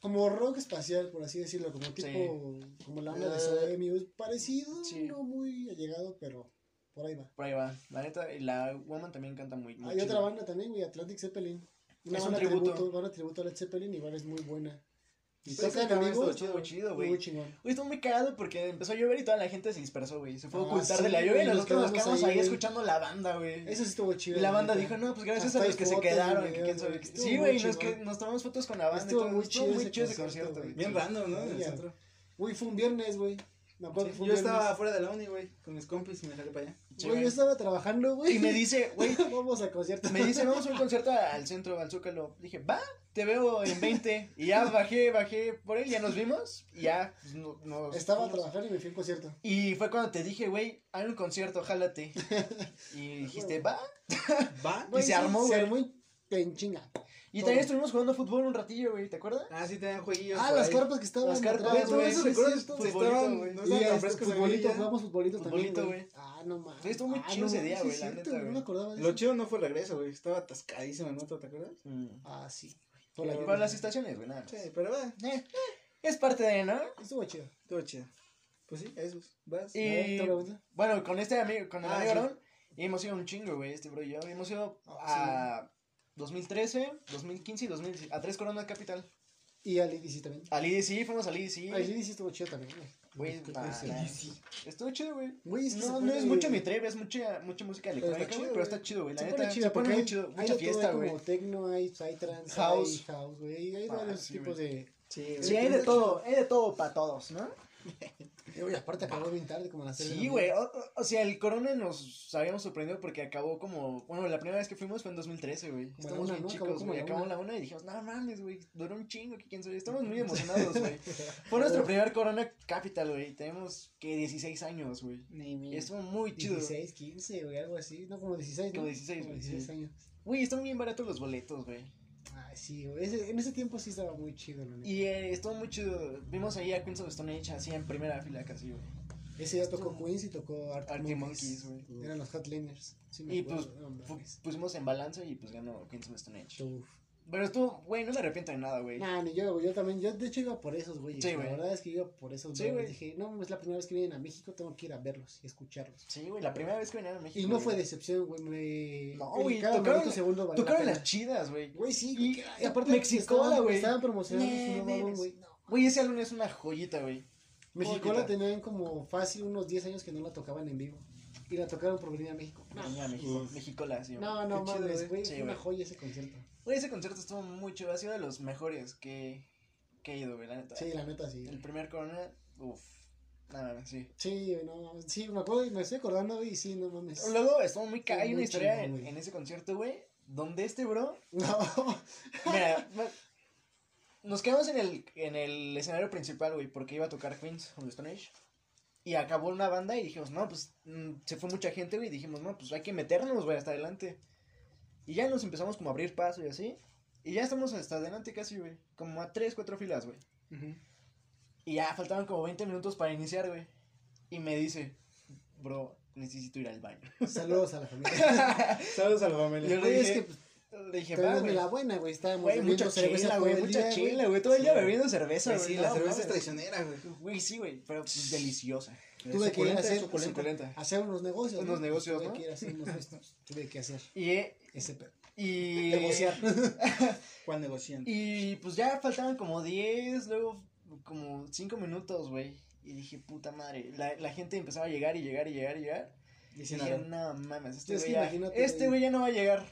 Como rock espacial, por así decirlo. Como tipo. Como la onda de Zoe Muse. Parecido, sí. no muy allegado, pero por ahí va. Por ahí va. La neta, y la Woman también canta muy, muy Hay chido. otra banda también, güey, Atlantic Zeppelin. Una Es un banda tributo. tributo. Banda tributo a Led Zeppelin, igual es muy buena. Y tocan ese cabrón amigos. estuvo Estuvo chido, güey. Güey, estuvo muy cagado porque empezó a llover y toda la gente se dispersó, güey. Se fue a Ah, ocultar de la lluvia y nosotros nos quedamos ahí, escuchando la banda, güey. Eso sí estuvo chido. Y la banda dijo, no, pues gracias a los que se quedaron. Estuvo Sí, güey, nos, tomamos fotos con la banda. Estuvo muy Estuvo chido muy ese concierto, güey. bien random, ¿no? En el Ya. centro. Güey, fue un viernes, güey. Yo estaba afuera de la uni, güey, con mis compis y me salí para allá. Sí, Güey, güey. yo estaba trabajando, güey. Y me dice, güey, Vamos a concierto. me dice, vamos a un concierto al centro, al Zócalo. Dije, va, te veo en 20. Y ya bajé, bajé por él, ya nos vimos. Y ya, pues, no- nos. Estaba fuimos. trabajando y me fui a un concierto. Y fue cuando te dije, güey, hay un concierto, jálate. Y dijiste, va. ¿Va? Y se armó, Se güey. armó y- en chinga. Y Todo. también estuvimos jugando fútbol un ratillo, güey, ¿te acuerdas? Ah, sí, tenían jueguillos. Ah, las ahí. carpas que estaban Las carpas, güey, eso sí, recuerdas, Futbolito, güey. no estaban este, frescos futbolito, jugamos futbolito, Futbolito, también, güey. Ah, no mames. Estuvo muy Ah, chido no ese día, güey, sí la es neta, cierto, No güey. me acordaba de Lo eso. chido no fue el regreso, güey. Estaba atascadísimo el metro, ¿te acuerdas? Ah, sí, güey. Por la Para las estaciones, güey, nada más. Sí, pero va, Eh, es parte de, ¿no? Estuvo chido. estuvo chido. Pues sí, esos. Vas. Y-. Bueno, con este amigo, con el Ah, amigo. Aaron, y hemos ido un chingo, güey, este bro y yo. Hemos ido Ah, a 2013, 2015 y 2016, a tres Corona Capital. Y al IDC también. Al IDC, fuimos al IDC. Ah, el IDC estuvo chido también, güey. Güey. Estuvo chido, güey. Güey, es que No, no es mucho mi trip, es mucha, mucha música electrónica, güey, pero está chido, güey. La neta, chido se muy chido. Mucha fiesta, hay güey. como techno, hay psytrance, House. hay house, güey. Hay Ah, varios tipos de... Sí, Sí, hay de todo, hay de todo para todos, ¿no? Güey, aparte acabó bien tarde, como a las Sí, güey. O, o- sea, el Corona nos habíamos sorprendido porque acabó como. Bueno, la primera vez que fuimos fue en 2013, güey. Estamos. Acabó chicos, güey. Acabó la una y dijimos, no mames, güey. Duró un chingo, que quién sabe. Estamos muy emocionados, güey. Fue nuestro primer Corona Capital, güey. Tenemos que 16 años, güey. Y estuvo muy chido. 16, 15, güey, algo así. No, como 16, ¿no? Como 16, Como güey, 16 sí. años. Güey, están bien baratos los boletos, güey. Sí, güey. Ese- en ese tiempo sí estaba muy chido, la neta. Y eh, estuvo muy chido. Vimos ahí a Queens of Stone Age así en primera fila casi, güey. Ese ya tocó Queens y tocó Arctic, Monkeys. Monkeys, güey. Eran los Hotliners. Sí, Y acuerdo, pues pusimos en balanza y pues ganó Queens of Stone Age. Uf. Pero estuvo, güey, no me arrepiento de nada, güey. Nah, ni yo, güey. Yo también. Yo, de hecho, iba por esos, güey. Sí, la güey. verdad es que iba por esos, Sí, güey. Dije, no, es la primera vez que vienen a México. Tengo que ir a verlos y escucharlos. Sí, güey, la primera vez que vinieron a México. Y no güey. fue decepción, güey. Me... No, el güey, cada tocaron- segundo la Tocaron las chidas, güey. Güey, sí. Y- y aparte, Mexicola, estaban- güey. Estaban promocionando su Ne- nuevo güey. No. Güey, ese álbum es una joyita, güey. Mexicola tenían como fácil unos 10 años que no la tocaban en vivo. Y la tocaron por venir a México. No, México. Mexicola, sí. no, no mames, güey. fue una joya ese concierto. Güey, ese concierto estuvo muy chido. Ha sido de los mejores que, que he ido, güey, la neta. Sí, la neta, sí. El primer Corona, uff. Nada, más, sí. Sí, no. Sí, me acuerdo y me estoy acordando, y Sí, no mames. Luego estuvo muy ca- Sí, Hay una historia en, ese concierto, güey, donde este bro. No. Mira, nos quedamos en el, en el escenario principal, güey, porque iba a tocar Queens of the Stone Age. Y acabó una banda y dijimos, no, pues mm, se fue mucha gente, güey. Y dijimos, no, pues hay que meternos, güey, hasta adelante. Y ya nos empezamos como a abrir paso y así. Y ya estamos hasta adelante casi, güey. Como a tres, cuatro filas, güey. Y ya faltaban como 20 minutos para iniciar, güey. Y me dice, bro, necesito ir al baño. Saludos a la familia. Saludos a la Y familia. yo le Güey, es dije, que pues, le dije, de güey. la buena, güey. Estábamos Güey, bebiendo mucha cerveza güey, el mucha día, güey. chela, güey. Todo el día bebiendo cerveza, güey. sí, la cerveza es traicionera, güey. Güey, sí, güey, pero pues, deliciosa. Tuve que ir a hacer Suculenta. hacer unos negocios. Unos ¿no? negocios, Tuve ¿no? que ir a hacer unos estos. Tuve que hacer Y, eh, ese pedo. y, Negociar. ¿Cuál negociante? y pues ya faltaban como 10, luego como 5 minutos, güey. Y dije, puta madre. La, la gente empezaba a llegar y llegar y llegar y llegar. Y Dice dije, nada. no mames, este güey ya, este güey. ya no va a llegar.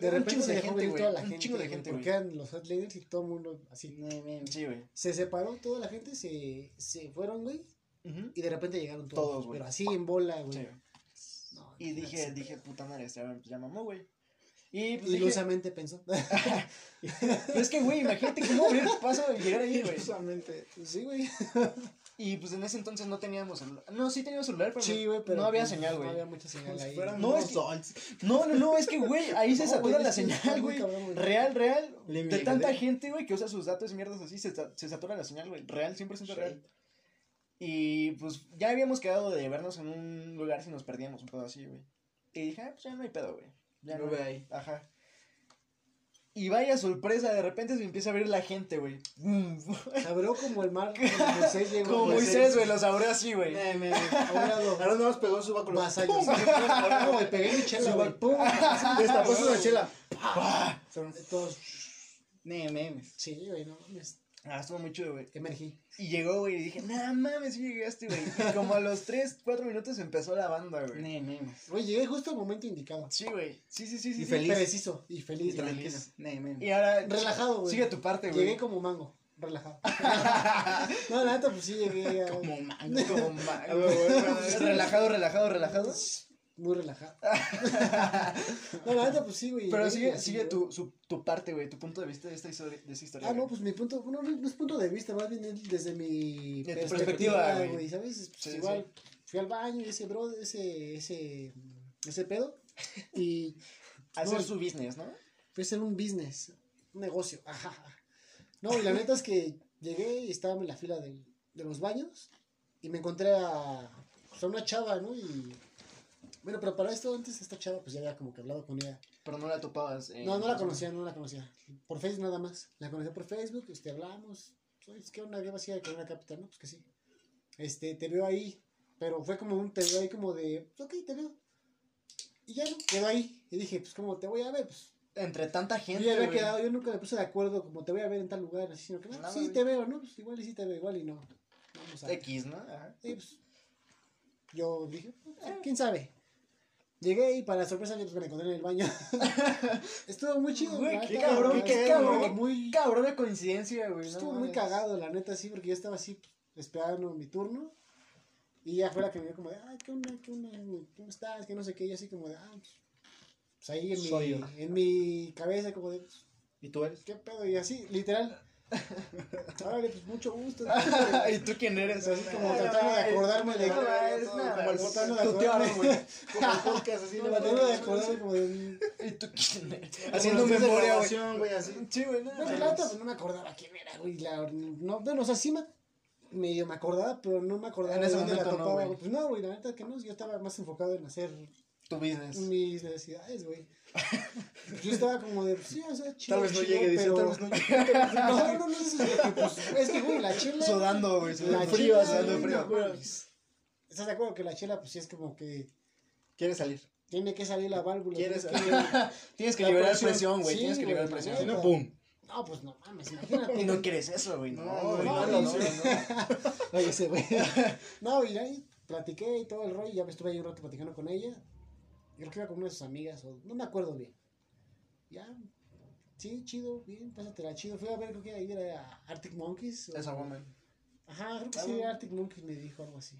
De Un repente chingo se de dejó gente, venir güey. toda la Un gente. chingo de gente, Porque güey. eran los hotliners y todo el mundo así. Sí, güey. Se separó toda la gente, se, se fueron, güey. Y de repente llegaron todos. Todos, güey. Pero así en bola, güey. Sí. No, Y no, dije, dije, puta madre, este pues ya mamó, güey. Y pues dije, Ilusamente pensó. Es que, güey, imagínate cómo abrir paso y llegar ahí, güey. Justamente. sí, güey. Y pues en ese entonces no teníamos celular. No, sí teníamos celular, pero, Sí, güey, pero. no había pues, señal, No güey. había mucha señal ahí. No, es que-. No, no, no, es que, güey, ahí se No, satura la señal, güey. Real, real. Le De tanta gente, güey, que usa sus datos y mierdas así, se, se satura la señal, güey. Real, 100% real. Y pues ya habíamos quedado de vernos en un lugar si nos perdíamos, un pedo así, güey. Y dije, ah, pues ya no hay pedo, güey. Ya no ve ahí. Ajá. Y vaya sorpresa, de repente se empieza a abrir la gente, güey. Se abrió como el mar. Como Moisés llegó. Como güey. Moisés, güey, los abrió así, güey. Me, me, Ahora no más pegó su báculo. Más años. Ahora, güey, pegué mi chela, Su güey. Pum. Destapó su chela. Todos. Ne, memes. Sí, güey, no mames. Ah, estuvo muy chido, güey. Emergí. Y llegó, güey, y dije, nah, mames, sí llegaste, güey. Y como a los 3, 4 minutos empezó la banda, güey. Ne, memes. Güey, llegué justo al momento indicado. Sí, güey. Sí, sí, sí, sí. Y sí. feliz. Preciso y feliz. Y tranquilo. Memes. Y ahora. Relajado, güey. Sigue tu parte, güey. Llegué como mango. Relajado. no, la neta, pues sí llegué a- Como mango. Como ma- güey, güey, relajado, relajado, relajado. Muy relajado. no, la neta, pues sí, güey. Pero llegué sigue, así, sigue tu, su, tu parte, güey, tu punto de vista de esta historia. De esta historia Ah, no, pues mi punto, no, no es punto de vista, más bien es desde mi De perspectiva, güey. ¿sabes? Pues Sí, igual fui al baño y ese bro, ese, ese, ese pedo, y Hacer no, su business, ¿no? fui a hacer un business, un negocio, ajá. No, y la neta es que llegué y estaba en la fila de, de los baños y me encontré a, pues, a una chava, ¿no? Y, bueno, pero para esto antes esta chava, pues ya había como que hablado con ella. Pero no la topabas. eh, No, no la conocía, no la conocía. Por Facebook nada más. La conocí por Facebook, este, hablamos. Oye, ¿Qué onda? ¿Qué vas a ir a Corona Capital? No, pues que sí. este, te veo ahí. Pero fue como un te veo ahí como de, ok, te veo. Y ya no, quedó ahí. Y dije, pues como te voy a ver, pues. Entre tanta Yo gente. ya había quedado, yo nunca me puse de acuerdo como te voy a ver en tal lugar, así, sino que, no, Nada, sí, te veo, ¿no? Pues igual y sí te veo, igual y no. Vamos a. X, ¿no? Ajá. Y pues, yo dije, "Ah, ¿quién sabe? Llegué y para sorpresa pues, me encontré en el baño. Estuvo muy chido. Güey, qué cabrón, qué cabrón. Muy, Cabrón de coincidencia, güey. no estuvo muy cagado, la neta, sí, porque yo estaba así esperando mi turno. Y ya fue la que me dio como de, ah, ¿qué onda? ¿Qué onda? ¿Cómo estás? Que no sé qué. Y así como de, ah, pues, pues ahí en mi, en mi cabeza como de, pues, ¿Y tú eres? ¿qué pedo? Y así, literal. Órale, pues mucho gusto. ¿Y tú quién eres? Así como tratando de acordarme de. No, como el tratando de acordarme. güey. Como el podcast, así. Tratando de acordarme como de. ¿Y tú quién eres? Haciendo memoria, güey. Sí, güey, no. Pues, la pues no me acordaba quién era, güey. No, bueno, o sea, sí me, medio me acordaba, pero no me acordaba de dónde la topaba. Pues no, güey, la neta que no, yo estaba más enfocado en hacer Tu business. mis necesidades, güey. Yo estaba como de, pues, sí, o sea, chido, Tal vez no chido, llegue, dice, pero... tal vez no llegue. No, no, no, eso es porque, pues, es que, güey, la chela... Sudando, güey. Sudando frío, sudando frío. no. ¿Estás de acuerdo que la chela, pues sí es como que ¿Quieres salir? tiene que salir la válvula? ¿Quieres tienes que- Tienes que liberar presión. güey. Sí, Tienes que liberar presión. Si no, pum. No, pues no mames, imagínate. Y no quieres eso, güey. No, No, güey. no, No, no, no, no. Oye, ese güey. No, y ahí platiqué y todo el rollo. Ya me estuve ahí un rato platicando con ella. Creo que iba con una de sus amigas, o no me acuerdo bien. Ya, sí, chido, bien, pásatela chido. Fui a ver, creo que ahí era Arctic Monkeys. o- Esa woman. Ajá, creo que Ah, sí. Arctic Monkeys me dijo algo así.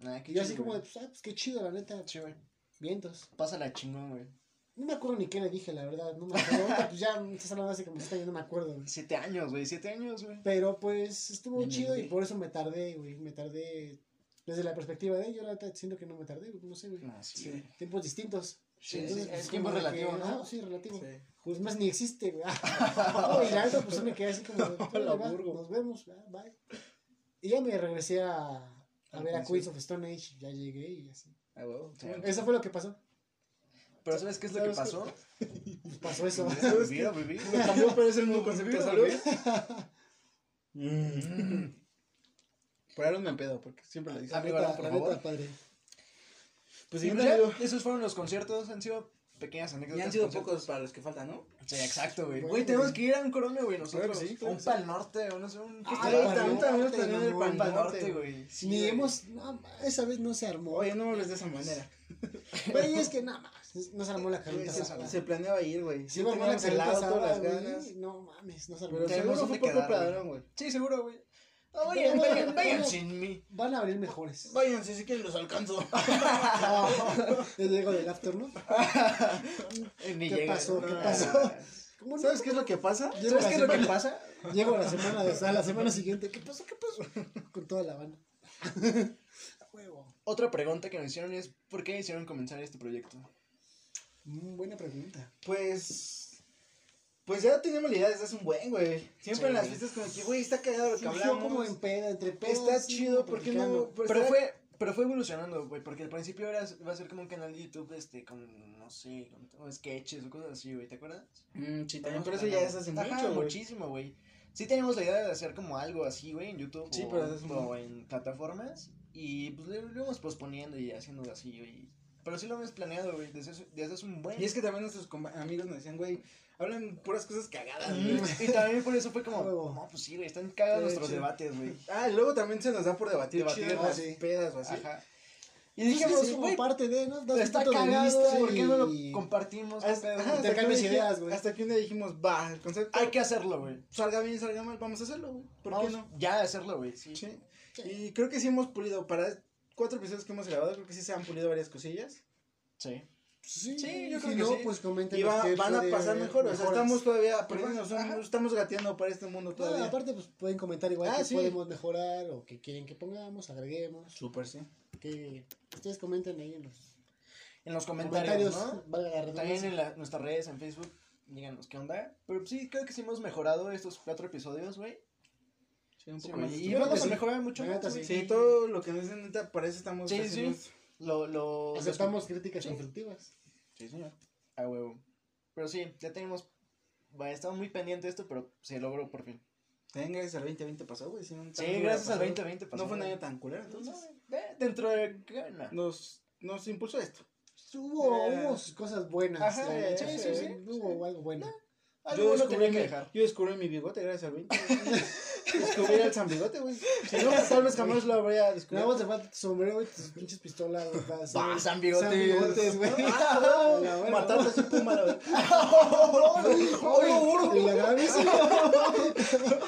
Nah, qué Y yo así como de, pues, ah, pues qué chido, la neta. Sí, güey. Vientos. Pásala chingón, güey. No me acuerdo ni qué le dije, la verdad. No me acuerdo. Ahorita, pues ya me estás hablando hace como siete años, no me acuerdo. güey. Siete años, güey. Siete años, güey. Pero pues estuvo Bien, chido y bien. por eso me tardé, güey. Me tardé desde la perspectiva de ellos. La neta siento que no me tardé, güey. No sé, güey. Ah, sí, Sí. Tiempos distintos. Sí, Entonces, sí, pues, el tiempo relativo, que- ¿no? ajá, sí, relativo. Pues más ni existe, güey. No, y la neta, pues me quedé así como, Hola, "Va, burgo". nos vemos, va, bye. Y ya me regresé a, a Al ver a. Queens of Stone Age. Ya llegué y así. Ah. Sí. Eso fue lo que pasó. Pero ¿sabes qué es lo que ¿Sabes pasó? Pues pasó eso. ¿Sabes qué? vivir. Lo cambió, pero es el mismo concepto, vivir. Mm. Por ahora no me pedo, porque siempre lo dice. La Amigo, Alan, por la favor. neta, padre. Pues sí, pues ya, esos fueron los conciertos. Han sido pequeñas anécdotas. Y han sido conciertos. pocos para los que faltan, ¿no? Sí, exacto, güey. Güey, tenemos que ir a un corona, güey, nosotros. Sí, un que pal norte, o no sé, un Ah, también Pal también el. Pal Norte, güey. Sí, Ni hemos, no, esa vez no se armó. Oye, no me hables de esa manera. Güey, es que nada más, no se armó la carnita Se, asada. se planeaba ir, güey. Sí, vamos a la teníamos el carnita auto, las ganas. No mames, no se armó. Pero Tenemos seguro fue por culpa de. Aaron, güey. Sí, seguro, güey. Vayan, vayan bueno. sin mí. Van a abrir mejores. Váyanse, si quieren los alcanzo. Yo llego del after, ¿no? Eh, Ni ¿Qué llega. pasó? ¿Qué Ah. pasó? ¿Cómo no? ¿Sabes qué es lo que pasa? Llego ¿Sabes qué es lo que pasa? Llego la semana, de, a la semana siguiente. ¿Qué pasó? ¿Qué pasó? Con toda la banda. A huevo. Otra pregunta que nos hicieron es: ¿por qué hicieron comenzar este proyecto? Mm, buena pregunta. Pues. Pues ya teníamos la idea desde hace un buen, güey. Siempre Sí. en las fiestas, como que, güey, está cagado lo que Surgió hablamos. como en peda, entre pedas. Está sí, chido, ¿por qué no? Pero está- fue, pero fue evolucionando, güey, porque al principio era, iba a ser como un canal de YouTube, este, con, no sé, con, o sketches o cosas así, güey, ¿te acuerdas? Mm, sí, también, pero eso ya es hace mucho, güey. muchísimo, güey. Sí teníamos la idea de hacer como algo así, güey, en YouTube Sí, o, pero es o en plataformas, y pues lo, lo íbamos posponiendo y haciendo así, güey. Pero sí lo hemos planeado, güey, desde, desde hace un buen... Y es que también nuestros amigos nos decían, güey, hablan puras cosas cagadas, Mm, güey. y también por eso fue como, no, pues sí, güey, están cagados Sí, nuestros sí. debates, güey. Ah, y luego también se nos da por debatir, Debatir, chido las sí. pedas o así. Ajá. Y Pues dijimos, es como güey, parte de, ¿no? Das está punto de cagado, vista ¿por qué no lo y- compartimos? Hasta, ¿Qué pedo? ajá, hasta, que Intercambios un día- ideas, güey. hasta que un día dijimos, va, el concepto Hay que hacerlo, güey. salga bien, salga mal, vamos a hacerlo, güey. ¿Por Vamos qué no? Ya hacerlo, güey, sí. Sí. Y creo que sí hemos pulido, para cuatro episodios que hemos grabado, creo que sí se han pulido varias cosillas. Sí. Sí, Sí, yo si creo que no, sí. pues comenten. Y va- los que van a puede pasar mejor, o sea, estamos todavía aprendiendo, estamos gateando para este mundo No, todavía. aparte, pues pueden comentar igual Ah, que sí. podemos mejorar o que quieren que pongamos, agreguemos. Súper, sí. Que ustedes comenten ahí en los En los comentarios, ¿no? valga la También en la- nuestras redes, en Facebook, díganos qué onda. Pero sí, creo que sí hemos mejorado estos cuatro episodios, güey. Sí, un poco más. y vamos a mejorar mucho neta. Sí, todo lo que nos dicen, neta, eso estamos Sí, sí. Lo, lo... Aceptamos críticas Sí. constructivas. Sí, señor. A huevo. Pero sí, ya tenemos... Bueno, estaba muy pendiente de esto, pero se logró por fin. También gracias al 2020 pasó, güey. Si no, tal Sí, gracias al pasado. 2020 pasó. No fue un año tan culero, entonces. No, eh, dentro de. no. Nos, nos impulsó esto. Hubo, Eh. hubo sus cosas buenas. Ajá, la eh, sí, sí, sí. Hubo algo bueno. Algo bueno tenía que mi, dejar. yo descubrí mi bigote gracias al 20. descubrí el San Bigote, güey. Si no, pues, tal vez jamás lo habría Nada descubierto. más te falta tu sombrero y tus pinches pistolas, güey. para hacer- Ah, San Bigotes. San Bigotes, güey. Ah, Matarte así, puma, la verdad. Y la grabé, sí.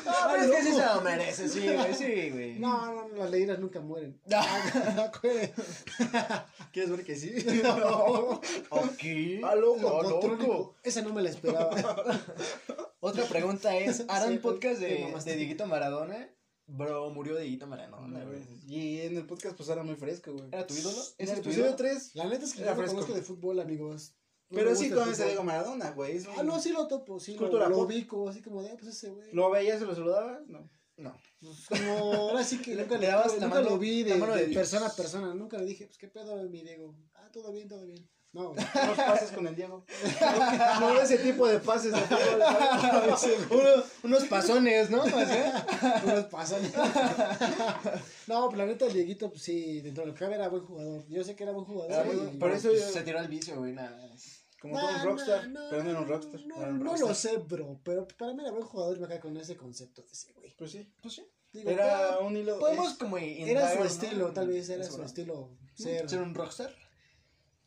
Ah, pero es que sí se lo merece, sí, güey, sí, güey. No, no, no, las leyendas nunca mueren. Acuérdate. ¿Quieres ver que sí? No. Ok. Ah, loco, Ah, Potrónico. Esa no me la esperaba. Otra pregunta es, ¿harán Sí, podcast de, de Dieguito Maradona? Bro, murió Dieguito Maradona, No, güey. Y en el podcast pues era muy fresco, güey. ¿Era tu ídolo? En ¿Ese el es tu episodio ídolo? 3. La neta es que Era yo no fresco. conozco de fútbol, amigos. No Pero sí conoces a. Diego Maradona, güey. un- Ah, no, sí lo topo, sí. Lo, Cultura lo pop. ubico, así como de, ah, pues ese güey. ¿Lo veías y lo saludabas? No. No. Como ahora sí que nunca, le dabas la nunca mano- lo vi de, de de persona a persona. Nunca le dije, pues qué pedo, mi Diego. Ah, todo bien, todo bien. No. Unos pases con el Diego. No ese tipo de pases de unos pasones, ¿no? Así. Unos pasan. no, pero la neta, el Dieguito, pues sí, dentro de lo que cabe era buen jugador. Yo sé que era buen jugador. Era y- muy- por eso pues, yo- se tiró al vicio, güey, nada más. Como todo un rockstar. no, pero no era un rockstar. No, era un no rockstar. lo sé, bro, pero para mí era buen jugador y me cae con ese concepto de ese güey. Pues sí. Pues sí. Digo, Era un hilo. Podemos como era su ¿no? estilo, tal vez era su ¿no? estilo. Ser, ¿Ser un rockstar?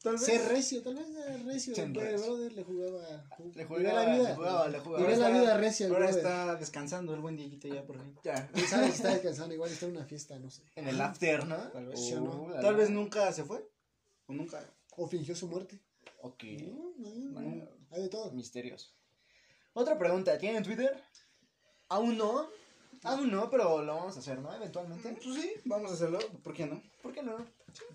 Tal vez. ser recio, tal vez era recio. Ser recio. brother le jugaba. Le jugaba, la vida. le jugaba, le jugaba. La vida recia, el Ahora está descansando el buen Dieguito ya por fin. Ya. Quién sabe si está descansando, igual está en una fiesta, no sé. En el after, ¿no? Tal vez. No. Uh, Tal vez nunca se fue. O nunca. O fingió su muerte. Ok. No, no, no, Bueno. Hay de todo. Misterios. Otra pregunta, ¿tienen Twitter? Aún no. Aún no, pero lo vamos a hacer, ¿no? Eventualmente. Pues sí, vamos a hacerlo. ¿Por qué no? ¿Por qué no?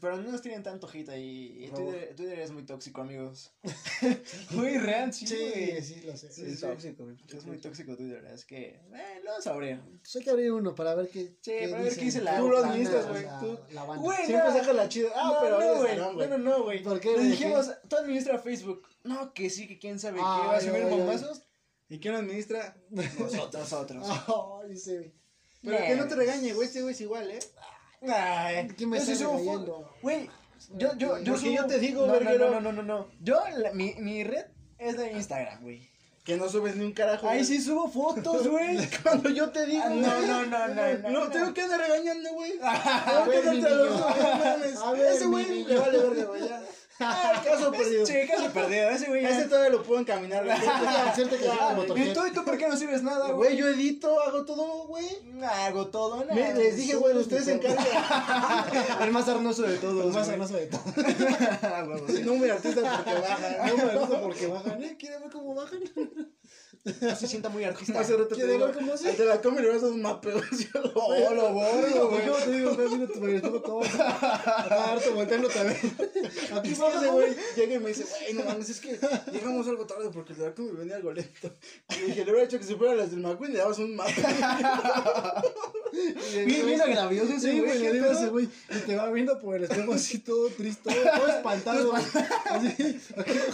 Pero no nos tienen tanto hit ahí. Twitter, Twitter es muy tóxico, amigos. muy real, sí, Sí, sí, lo sé. Sí, es sí. tóxico. Es muy tóxico Twitter, es que... Eh, lo abrir. Pues hay que abrir uno para ver qué. Sí, para ver qué dice la- Tú lo administras, güey, La, tú. la banda. Güey, Siempre no. saca la chida. Ah, no, pero no, güey. No, no, no, güey. ¿Por qué? Le ¿De dijimos, tú administra Facebook. No, que sí, que quién sabe qué. Ay, ¿Va a subir bombazos? ¿Y quién lo administra? Nosotros. Nosotros. Ay, sí, güey. Pero que no te regañe, güey. Este güey es igual, ¿eh? Ay, ¿Quién me yo sí está subo regañando? fo- Güey, yo, yo, yo subo- yo te digo, no, no, verguero. no, no, no, no, no. Yo, la- mi, mi red es de Instagram, güey. Que no subes ni un carajo. Ahí sí subo fotos, güey. Cuando yo te digo, Ah, no, no, no, no, no, No, tengo que andar regañando, güey. A ver, mi Tengo que andar niño. A ver, Ese güey vale verga, güey, ya. Ah, caso perdido. Sí, casi perdido. Ese güey todavía lo puedo encaminar, güey. Que güey. ¿Y tú, y tú por qué no subes nada, Güey, yo edito, hago todo, güey. Hago todo. Me- Les dije, güey, ustedes se encargan. El más arnoso de todos, Más güey. hermoso de todo. Ah. No me artistas porque bajan. No me gusta porque bajan, ¿eh? ¿Quieren ver cómo bajan? No se sienta muy artista. Hace rato te ¿Quiere digo, cómo sí? al de la come le vas a un mapeo. Oh, lo borro, Güey. ¿cómo te digo? Ve, mira tu micrófono todo. Acá harto volteando también. Aquí baja, ese güey llega y me dice, güey, no mames, es que llegamos algo tarde porque el de la come venía algo lento. Y le dije, le hubiera hecho que si fuera las del McQueen le dabas un mapeo. Bien, bien agravioso ese güey. le ¿qué digo ese güey. Y te va viendo por el espejo así todo triste, todo, espantado. Así,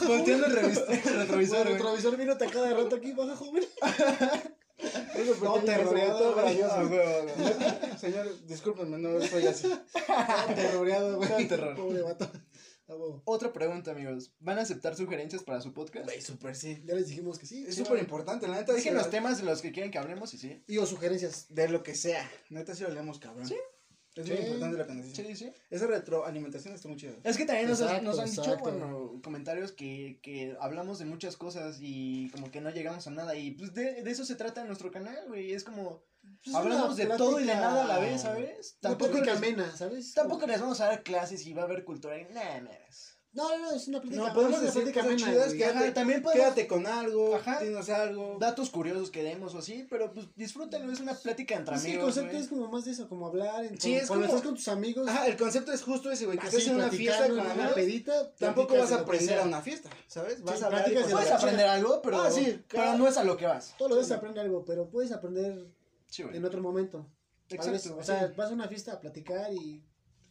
Volteando el revis- el retrovisor, retrovisor viéndote a cada rato aquí, baja joven. Eso No, terroreado, gracioso. Ah, güey. Señor, discúlpenme, no soy así. Terroreado, güey. Terror. Pobre vato. Otra pregunta, amigos. ¿Van a aceptar sugerencias para su podcast? Güey, súper sí. Ya les dijimos que sí. Es súper importante, la neta. Dejen los temas de los que quieren que hablemos y sí. Y o sugerencias. De lo que sea. Neta, sí lo leemos, cabrón. Sí. Es muy Sí. importante lo que nos dicen. Sí, sí. Esa retroalimentación está muy chida. Es que también nos, Exacto, nos han dicho, bueno, comentarios que, que hablamos de muchas cosas y como que no llegamos a nada. Y pues de, de eso se trata nuestro canal, güey. Es como, Pues, hablamos de todo y de nada a la vez, ¿sabes? Tampoco les, amena, ¿sabes? tampoco les vamos a dar clases y va a haber cultura. y Nada, nada. No, no, no, es una plática. No, podemos decir plática cosas amena, chidas güey. que- Ajá, Quédate- también podemos Quédate con algo, Ajá. dinos algo. datos curiosos que demos o así, pero pues disfrútenlo, es una plática entre Pues Sí, el amigos. concepto güey. es como más de eso, como hablar. En, Sí, como- es cuando como- estás con tus amigos. Ajá, el concepto es justo ese, güey. Que estés en una fiesta con una amigos. pedita. Tampoco vas a aprender a una fiesta, ¿sabes? Vas Sí, a hablar y pues, Puedes aprender algo, pero, Ah, sí, pero no es a lo que vas. Todos los días aprende algo, pero puedes aprender en otro momento. Exacto. O sea, vas a una fiesta a platicar y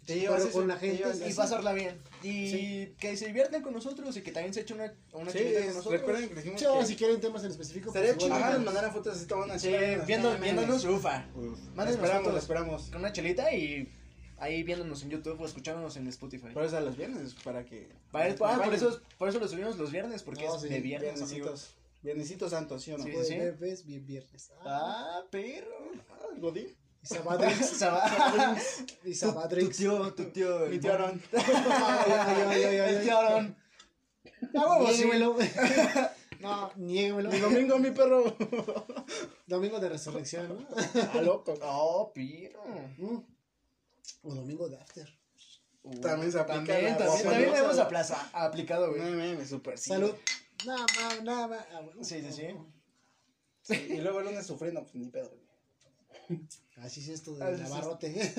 Te Pero llevas con ese- la te gente llevas y pasarla bien. Y que se diviertan con nosotros y que también se echen una, una Sí, con nosotros. recuerden que dijimos que si quieren temas en específico, estaría pues, chido que mandaran fotos así una Sí, chela, viendo, unas- viéndonos, ufa. Uf, esperamos, fotos. esperamos. Con una chelita y ahí viéndonos en YouTube o escuchándonos en Spotify. Por eso a los viernes, para que... Para- ah, por, eso, por eso lo subimos los viernes, porque No, es sí, de viernes. Viernesitos. Viernesitos santos, ¿sí o no? Sí, sí. bien viernes. Ah, Ah, perro. Ah, Godín. Y Sabadrix. Sabadrix. y Tu, tu tío, tu tío. Mi tío Aaron. El tío Aaron. Ah. No, niéguemelo. Mi domingo, mi perro. Domingo de resurrección, ¿no? Ah, loco. Oh, perro. Mm. O domingo de after. Uh, También se aplica También, también, diosa. hemos aplicado, güey. No súper sí. Salud. Nada más, nada más. Ah. Sí, sí, sí. Sí, Y luego el lunes sufriendo, pues ni pedo. Así es esto del abarrote.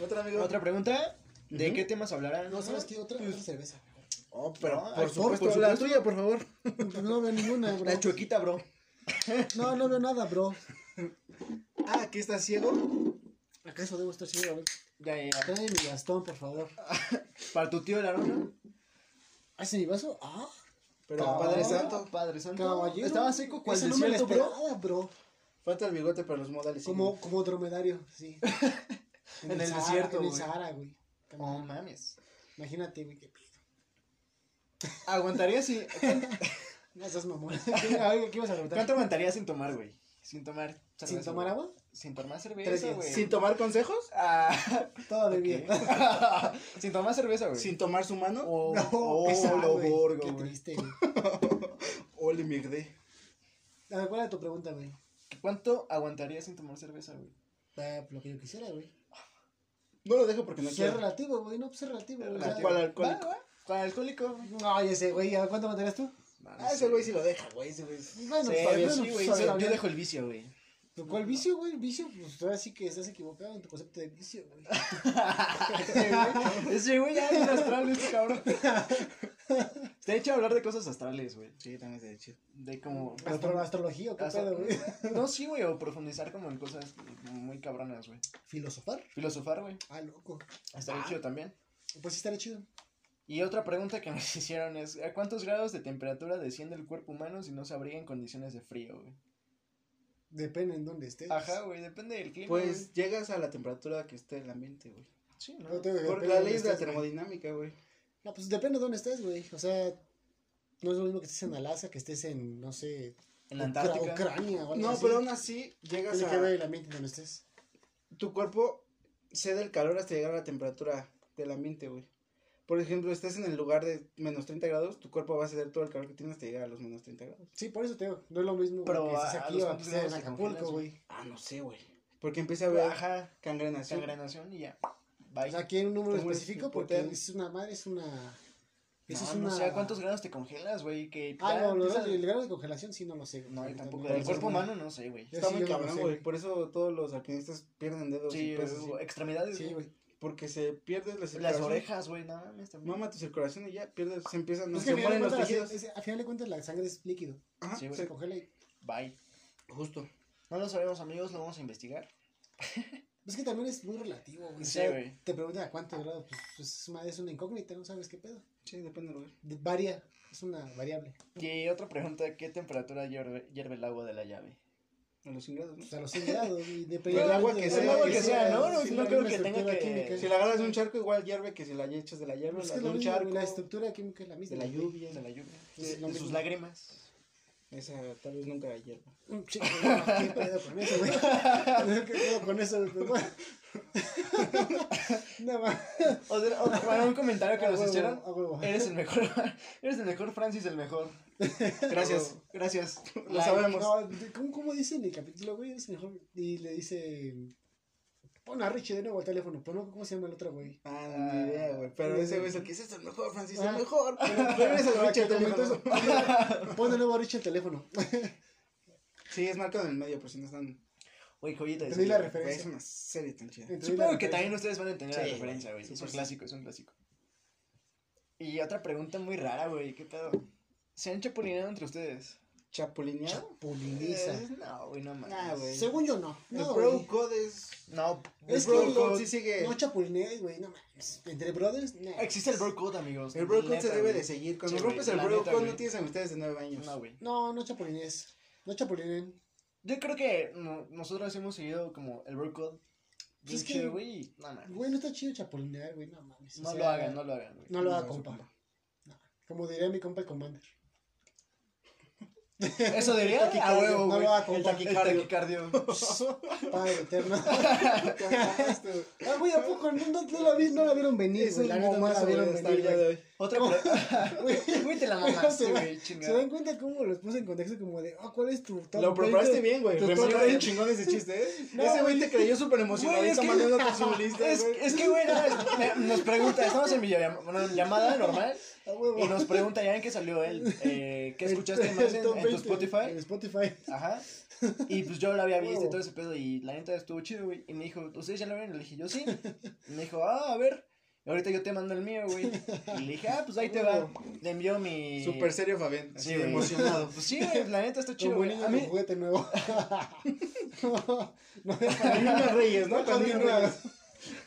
Otra amigo. Otra pregunta. ¿De qué temas hablarán? No, ¿sabes qué? Otra, otra cerveza. Oh, pero No, por por- supuesto, por la tuya, por favor. No veo ninguna, bro. La chuequita, bro. No, no veo nada, bro. Ah, aquí está ciego. ¿Acaso debo estar ciego? A ver, Ya, ya, ya. trae mi bastón, por favor. Para tu tío, el Aaron. ¿Hace mi vaso? Ah, Pero Padre Santo. Padre Santo. caballero. Estaba seco cual Ese no me lo bro. esperaba, bro. Falta el bigote para los modales. Como, como dromedario, sí. En el Sahara, desierto, En el güey. Sahara, güey. No mames. Imagínate, güey, qué pido. ¿Aguantaría si. No seas mamón. ¿Qué ibas a preguntar? ¿Cuánto aguantaría sin tomar, güey? Sin tomar. ¿Sin tomar agua? Sin tomar cerveza, güey. Sin tomar consejos. Ah, Todo de bien. sin tomar cerveza, güey. Sin tomar su mano. Oh, No, oh, pesado, lo borgo, Qué güey. triste, güey. Ole, mirdé. A ver, ¿cuál era tu pregunta, güey? ¿Cuánto aguantaría sin tomar cerveza, güey? Ah, lo que yo quisiera, güey. No lo dejo porque no Ser quiero. relativo, güey. No, pues es relativo, o sea- Relativo. ¿Cuál alcohólico? Va, va. ¿Cuál alcohólico? No, sé, güey. ¿A ver, ¿Cuánto mantienes tú? Ah, ese güey sí lo deja, güey. Ese güey. es- Bueno, Sí, yo sí, pues, güey. Yo dejo el vicio, güey. ¿Pero ¿Cuál vicio, güey? Vicio, pues ahora sí que estás equivocado en tu concepto de vicio, güey. Ese güey ya es astral, este cabrón. Te he hecho hablar de cosas astrales, güey. Sí, también se chido. De como. Astro- astrología o qué pedo, güey. No, sí, güey, o profundizar como en cosas muy cabronas, güey. Filosofar. Filosofar, güey. Ah, loco. Estaría Ah. chido también. Pues sí estaría chido. Y otra pregunta que nos hicieron es: ¿a cuántos grados de temperatura desciende el cuerpo humano si no se abriga en condiciones de frío, güey? Depende en dónde estés. Ajá, güey, depende del clima. Pues llegas a la temperatura que esté el ambiente, güey. güey. sí, ¿no? No, te- Por la ley de la termodinámica, güey. No, pues depende de dónde estés, güey. O sea, no es lo mismo que estés en Alaska, que estés en, no sé, En la Ucra- Antártica. Ucrania o algo No, así. pero aún así llegas Tiene que ver a. el ambiente donde estés. Tu cuerpo cede el calor hasta llegar a la temperatura del ambiente, güey. Por ejemplo, estás en el lugar de menos 30 grados, tu cuerpo va a ceder todo el calor que tienes hasta llegar a los menos 30 grados. Sí, por eso te digo, no es lo mismo Pero que estés aquí o que estés en Acapulco, güey. Ah, no sé, güey. Porque empieza a haber Ajá, cangrenación. sangranación y ya. Bye. O sea, aquí hay un número específico porque es una madre, es una... Eso no, es no sé a cuántos grados te congelas, güey. Que Ah, no, empieza- el grado de congelación sí no lo sé. güey. No, yo tampoco. no Del lo cuerpo humano no sé, güey. Está sí, muy no cabrón, güey. Por eso todos los alpinistas pierden dedos Sí, y así. extremidades. Sí, güey. Porque se pierde la Las circulación. orejas, güey, no mames también. Mama tu circulación y ya pierdes, se empiezan, no, Es se mueren los tejidos. es- es- al final de cuentas la sangre es líquido. Ajá, Sí, güey. Se congela y... Bye. justo. No lo sabemos, amigos, lo vamos a investigar. Es que también es muy relativo, güey. Sí, güey. Te preguntan a cuántos grados, pues, pues, es, una, es una incógnita, no sabes qué pedo. Sí, depende del lugar. De- varía, es una variable. Y otra pregunta, ¿qué temperatura hierve, hierve el agua de la llave? A los 100 grados, ¿no? Pues a los 100 grados, y depende Pues el agua que sea, del agua que sea, ¿no? No, no creo que tenga que- química. Si la agarras de un charco, igual hierve que si la echas de la hierba, Pues es la de un mismo, charco. la estructura química es la misma. de la lluvia. De la lluvia. De, de sus lágrimas. Esa tal vez nunca hierva. Mm, sí, no, ¿Qué pedo con eso, güey? ¿Qué pedo con eso? güey? Pues, más. Otra- otra- bueno, un comentario que A nos hicieron. a huevo. Eres el mejor. Eres el mejor, Francis, el mejor. Gracias. Gracias. Lo sabemos. No, ¿cómo, ¿Cómo dice en el capítulo, güey? Es mejor. Y le dice. Pon a Richie de nuevo al teléfono. Pero no, ¿cómo se llama el otro, güey? Ah, no, ni idea, güey. Pero ese güey es el que es "Este es el mejor, Francis, el Ah. mejor. Regresa Pero Richie al teléfono. eso. Pon de nuevo a Richie el teléfono. Sí, es marcado en el medio, por si no están. Oye, joyita. Entendí la Güey, es referencia. una serie tan chida. Supongo que referencia. también ustedes van a entender la referencia, güey. Es un clásico, es un clásico. Y otra pregunta muy rara, güey. ¿Qué pedo? ¿Se han chapulineado entre ustedes? ¿Chapulineado? Chapuliniza. Eh, no, güey, no mames. Nah, güey. Según yo no. El No, bro güey. code es. No, Es el bro code- sí sigue. No chapulinees, güey, no mames. Entre brothers, nah. Existe el bro code, amigos. El bro code se debe de seguir. Cuando Sí, rompes el bro neta, code no tienes amistades de nueve años. No, güey. No, no chapulinees. No chapulinen. Yo creo que no- nosotros hemos seguido como el bro code. Bien Es que- chido, güey. No mames. Güey, no está chido chapulinear, güey, no mames. o No sea, lo hagan, no lo hagan, güey. No lo haga, No, compa. Como diría mi compa el Commander. Eso diría a taquicardio, huevo, no lo haga, El compa. taquicardio. Padre eterno. ah, güey, ¿a poco no, no, no la vi, no la vieron venir, güey? La neta no la vieron venir, el. Otra Güey, te la mamaste, se güey, ¿Se chingada. dan cuenta cómo los puse en contexto? Como de, ah, ¿cuál es tu top Lo 20? preparaste bien, güey. Me parece bien 20. chingón ese chiste, ¿eh? Ese güey te creyó súper que- mandando con su lista, Es, que, güey, nos pregunta, estamos en videollamada llamada normal. Y nos pregunta ya en qué salió él, eh, ¿qué escuchaste más en, tu 20, Spotify? En Spotify. Ajá. Y pues yo lo había visto y todo ese pedo y la neta estuvo chido, güey. Y me dijo, ¿ustedes ya lo vieron? Y le dije, yo sí. Y me dijo, ah, a ver. Y ahorita yo te mando el mío, güey. Y le dije, ah, pues ahí te va. Le envió mi... Súper serio, Fabián. Así, Sí, güey. emocionado. Pues sí, güey, la neta está chido, Como güey. niño mí, juguete nuevo. no, no, ¿no? no. Reyes.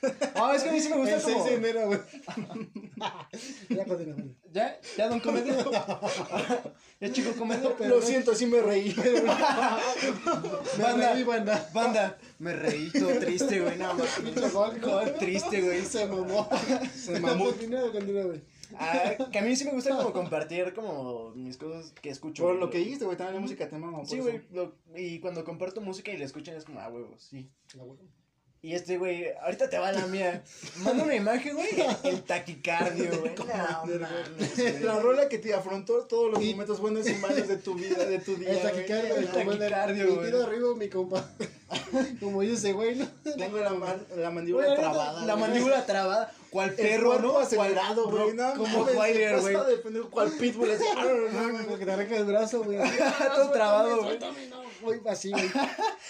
ah, es que a mí sí me gusta El 6 como... de enero, güey. ya. ¿Ya? ¿Ya, don Comedia? ¿Ya, chico Comedia? Lo siento, sí me reí. Me Banda. reí, banda. Banda, me reí todo triste, güey. Pinche gol, Todo triste, güey. Se mamó. Se mamó. Continúa, continúa, güey. Ah, que a mí sí me gusta como compartir como mis cosas que escucho. Por lo que dijiste, güey, también la música te mama. Sí, güey, y cuando comparto música y la escuchan es como, ah, huevos, sí. La huevo. Y este, güey, ahorita te va la mía. Manda una imagen, güey, el taquicardio, güey. No, mames. La rola que te afrontó todos los momentos buenos y malos de tu vida, de tu día. El taquicardio, el El taquicardio, Y güey. tiro arriba, mi compa. Como dice, güey, ¿no? Tengo la, man- la mandíbula trabada. La mandíbula trabada, cual perro, ¿no? acelerado, Cual- güey. No, como Wilder, güey. cual pitbull. así. Como que te arranca el brazo, güey. Todo trabado, güey. No, güey, así, güey.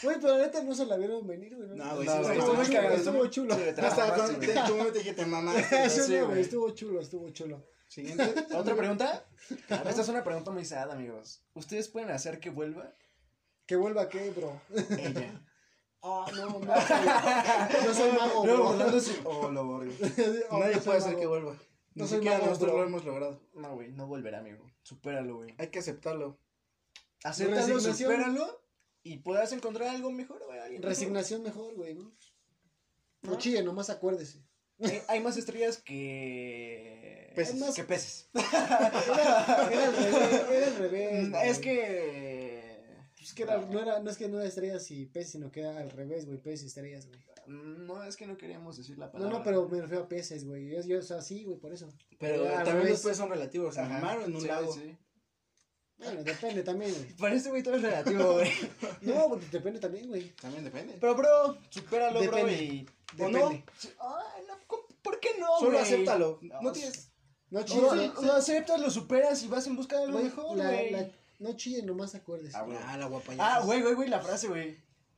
Güey, pero la neta no se la vieron venir, güey. No, güey, No, estuvo muy chulo, cagado, estuvo chulo. Hasta cuando te- tu momento dije, te mamaste. Eso Sí, no, güey. estuvo chulo, estuvo chulo. Siguiente. ¿Otra pregunta? Esta es una pregunta muy sad, amigos. ¿Ustedes pueden hacer que vuelva Que vuelva qué, bro. ella? Ah, no, no. Yo soy mago, No, bro. burlándose. Oh, lo borgo. Oh, Nadie soy puede hacer mago. que vuelva. Ni No soy siquiera mago, nosotros bro. lo hemos logrado. No, güey, no volverá, amigo. Supéralo, güey. Hay que aceptarlo. Acéptalo, supéralo y podrás encontrar algo mejor, güey. Resignación mejor, güey, ¿no? No ¿No? chille, nomás acuérdese. Hay, hay más estrellas que... Peces. Más- Que peces. Era, era al revés, era al revés. Güey. es que... Pues que era, no, era, no es que no era estrellas y peces, sino que era al revés, güey, peces y estrellas, güey. No, es que no queríamos decir la No, palabra. no, pero me refiero a peces, güey. Yo, yo, o sea, sí, güey, por eso. Pero también los peces son relativos. O en un Sí, lago. sí. Bueno, depende también, güey. Para este güey todo es relativo, güey. No, pues, depende también, güey. También depende. Pero, bro, supéralo, bro, Depende. y... ¿O Depende. no? Ay, no, ¿cómo- ¿por qué no, Solo güey? acéptalo. No, No tienes. No No, chille, lo, lo aceptas, lo superas y vas en busca de algo mejor, güey. la- No chille, nomás acuérdese. Ah, güey. Ah, la guapa Ah, güey, güey, güey, la frase, güey.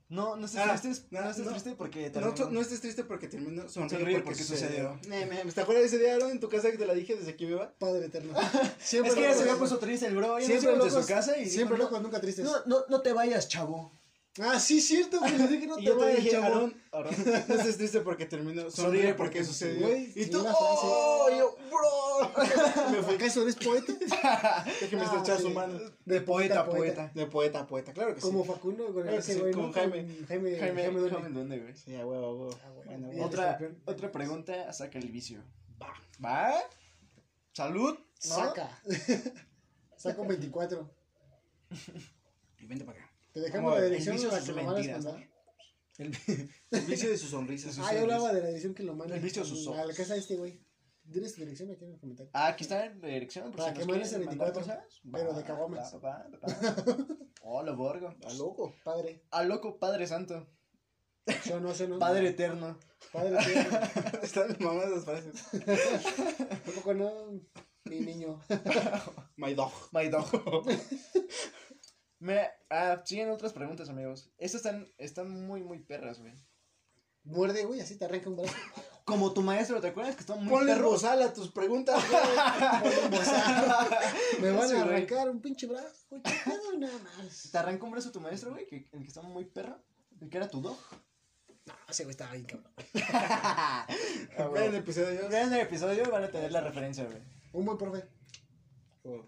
No, no estés Ah, triste, no, no, estés no. triste porque No, terminó. tú- no estés triste porque terminó. Sonríe, Sonríe porque, porque sucedió. sucedió. Me- ¿Te acuerdas de ese día, Aaron, en tu casa que te la dije desde que iba? Padre eterno. Es que ya se locos, había puesto triste el bro, ya Siempre íbamos de locos, su casa y Siempre locos, nunca tristes. no, no, no te vayas, chavo. Ah, sí, cierto, güey. Le dije no Y te yo te dije, chavo. Aaron, no estés triste porque terminó. Sonríe porque sucedió. Güey, y tú, frase. ¡oh! Y yo, ¡bro! me fue ¿Acaso eres poeta? Déjeme Ah, estrechar sí. su mano. De poeta a poeta. De poeta a poeta, claro que sí. Como Facundo con ese sí, güey, como ¿no? Jaime. Jaime, Jaime, Jaime. Jaime, ¿dónde, güey? Sí, a huevo, a huevo. Ah, bueno. Otra, pregunta, saca el vicio. Va. ¿Va? ¿Salud? Saca. Un 24. Y vente para acá. Te dejamos a la dirección el en vicio la sus que lo mandas mentiras, mandar. El, el vicio de su sonrisa. su Ah, yo hablaba de la dirección que lo manda. El vicio de sus A la ojos. casa de este güey. ¿Tienes tu dirección aquí en los comentarios? Ah, aquí está en la dirección. Para que mandes el mandar 24, cosas. pero de va. Hola, borgo. Está loco. Padre. A loco, Padre Santo. Yo no sé, no. Padre Eterno. Padre, tío. Están mamadas las frases. Tampoco no. Mi niño. My dog. My dog. Me, ah, siguen otras preguntas, amigos. Estas están, están muy, muy perras, güey. Muerde, güey, así te arranca un brazo. como tu maestro, ¿te acuerdas que estaba muy Ponle perro? bozal a tus preguntas, güey. Me van a arrancar un pinche brazo, güey. ¿Qué pedo? Nada más. ¿Te arrancó un brazo tu maestro, güey? Que, el que estaba muy perro. El que era tu dog. No, ese güey estaba bien cabrón. Vean el episodio. Vean el episodio, van a tener la referencia, güey. Un buen profe. Oh.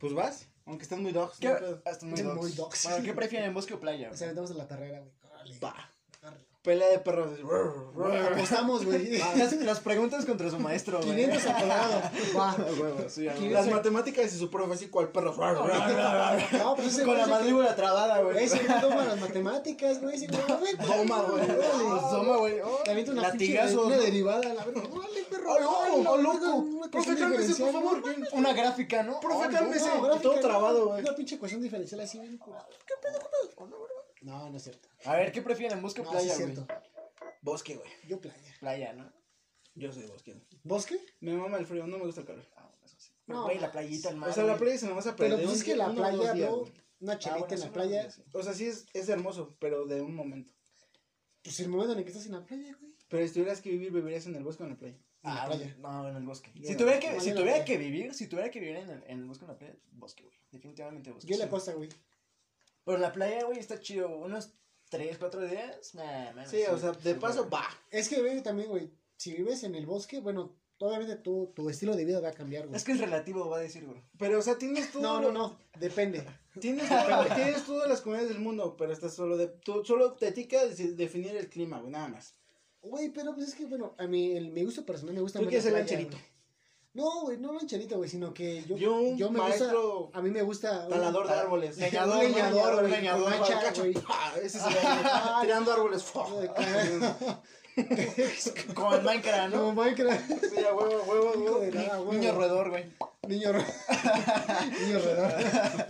Pues vas, aunque están muy dogs. ¿Qué? no hay pedo. Hasta muy Muy dogs. dogs. Bueno, ¿qué prefieren, bosque o playa? O sea, aventamos en la carrera, güey. Va. Pelea de perros. Apostamos, güey. Ah, las, las preguntas contra su maestro, güey. 500 al colorado. Va. Sí. Las matemáticas y su profe así cual perro. No, pues ese Con la mandíbula trabada, güey. Ese güey toma las matemáticas, güey. Ese güey. Toma, güey. Toma, güey. Una pinche latigazos, una ¿no? derivada, la verdad. Órale, perro. ¡Ay, no! ¡Oh, una- loco! Profe, cálmese, por favor. ¿no? Una gráfica, ¿no? Profe, cálmese. No, todo no. trabado, güey. Una pinche ecuación diferencial así. ¿Qué pedo, qué pedo? No, no es cierto. A ver, ¿qué prefieren, bosque o No, sí playa, es güey? cierto. Bosque, güey. Yo playa. Playa, ¿no? Yo soy bosque. ¿Bosque? Me mama el frío, no me gusta el calor. Ah, bueno, eso sí. Pero, No, güey, la playita, el mar. O sea, la güey. playa se me vas a perder. Pero pues es que día- la uno o dos playa, días, bro. güey. Una Ah, chelita bueno, en la playa. sí. O sea, sí es, es hermoso, pero de un momento. Pues el momento en el que estás en la playa, güey. Pero si tuvieras que vivir, vivirías en el bosque o en la playa. En la Ah, playa. no, en el bosque. Si tuviera que, si en la tuviera que vivir, si tuviera que vivir en el, en el bosque o en la playa, bosque, güey. Definitivamente bosque. Yo le sí. aposta, güey. Pero la playa, güey, está chido. Unos 3, 4 días. Nah, man, Sí, o sea, de paso, va. Es que, güey, también, güey. Si vives en el bosque, bueno, obviamente tu, tu estilo de vida va a cambiar, güey. Es que es relativo, va a decir, güey. Pero, o sea, tienes todo. No, no, no. Depende. Tienes, tienes todas las comunidades del mundo, pero estás solo de. Tú, solo te tica de- definir el clima, güey, nada más. Güey, pero pues es que, bueno, a mí, el, mi gusto personal me gusta Tú quieres playa, lancherito. No, güey, no lancherito, güey, sino que yo, Yo, un yo me maestro gusta, a mí me gusta. talador de árboles. leñador, leñador, güey, leñador, güey. pa, Ese es el tirando árboles. Como en Minecraft, Como ¿no? Minecraft. Sí, a huevo, huevo, huevo. de nada, güey. Niño roedor, güey. Niño ro- Niño redor.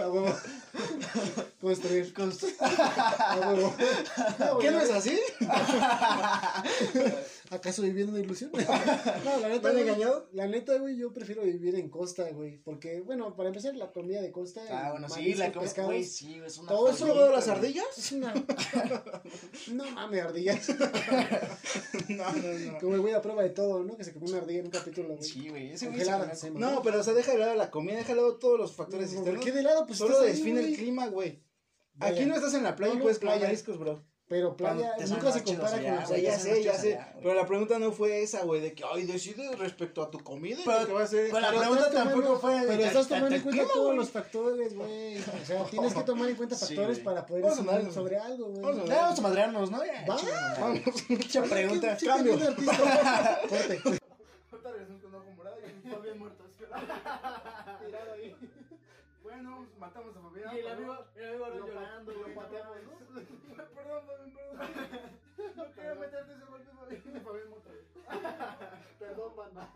A huevo. Construir. A huevo. No, ¿Qué no es así? ¿Acaso viviendo una ilusión? No, la neta. ¿Me engañado? La neta, güey, yo prefiero vivir en costa, güey. Porque, bueno, para empezar, la comida de costa. Ah, bueno, sí, la comida, güey, sí, güey, es una todo ¿Has eso probado joyita, las ardillas? Es una. No mames, ardillas. No, no, no. Como el güey a prueba de todo, ¿no? Que se comió una ardilla en un capítulo, güey. Sí, güey, ese güey No, pero o sea, deja de lado la comida, deja de lado todos los factores ¿Por externos. qué de lado? Pues Solo define el clima, güey. Aquí no estás en la playa y puedes comer mariscos, bro. Pero playa Cuando te nunca se compara con O los ya sé, ya sé. allá. Pero la pregunta no fue esa, güey, de que, ay, decides respecto a tu comida. Pero- lo que va a hacer. pero la pregunta estás tampoco tomando- fue de Pero estás tomando en cuenta todos los factores, güey. O sea, tienes que tomar en cuenta factores para poder decidir sobre algo, güey. Vamos a Ya vamos a madrearnos, ¿no? Vamos. Mucha pregunta. Cambio. Corte. Ahorita regresamos con ojo morado y Fabián muerto. Bueno, matamos a Fabián. Y el amigo, el amigo Lo llorando, lo pateamos, ¿no? Perdón, Fabián, perdón. No quería meterte ese golpe, Fabián. Fabián muerto. Perdón, banda.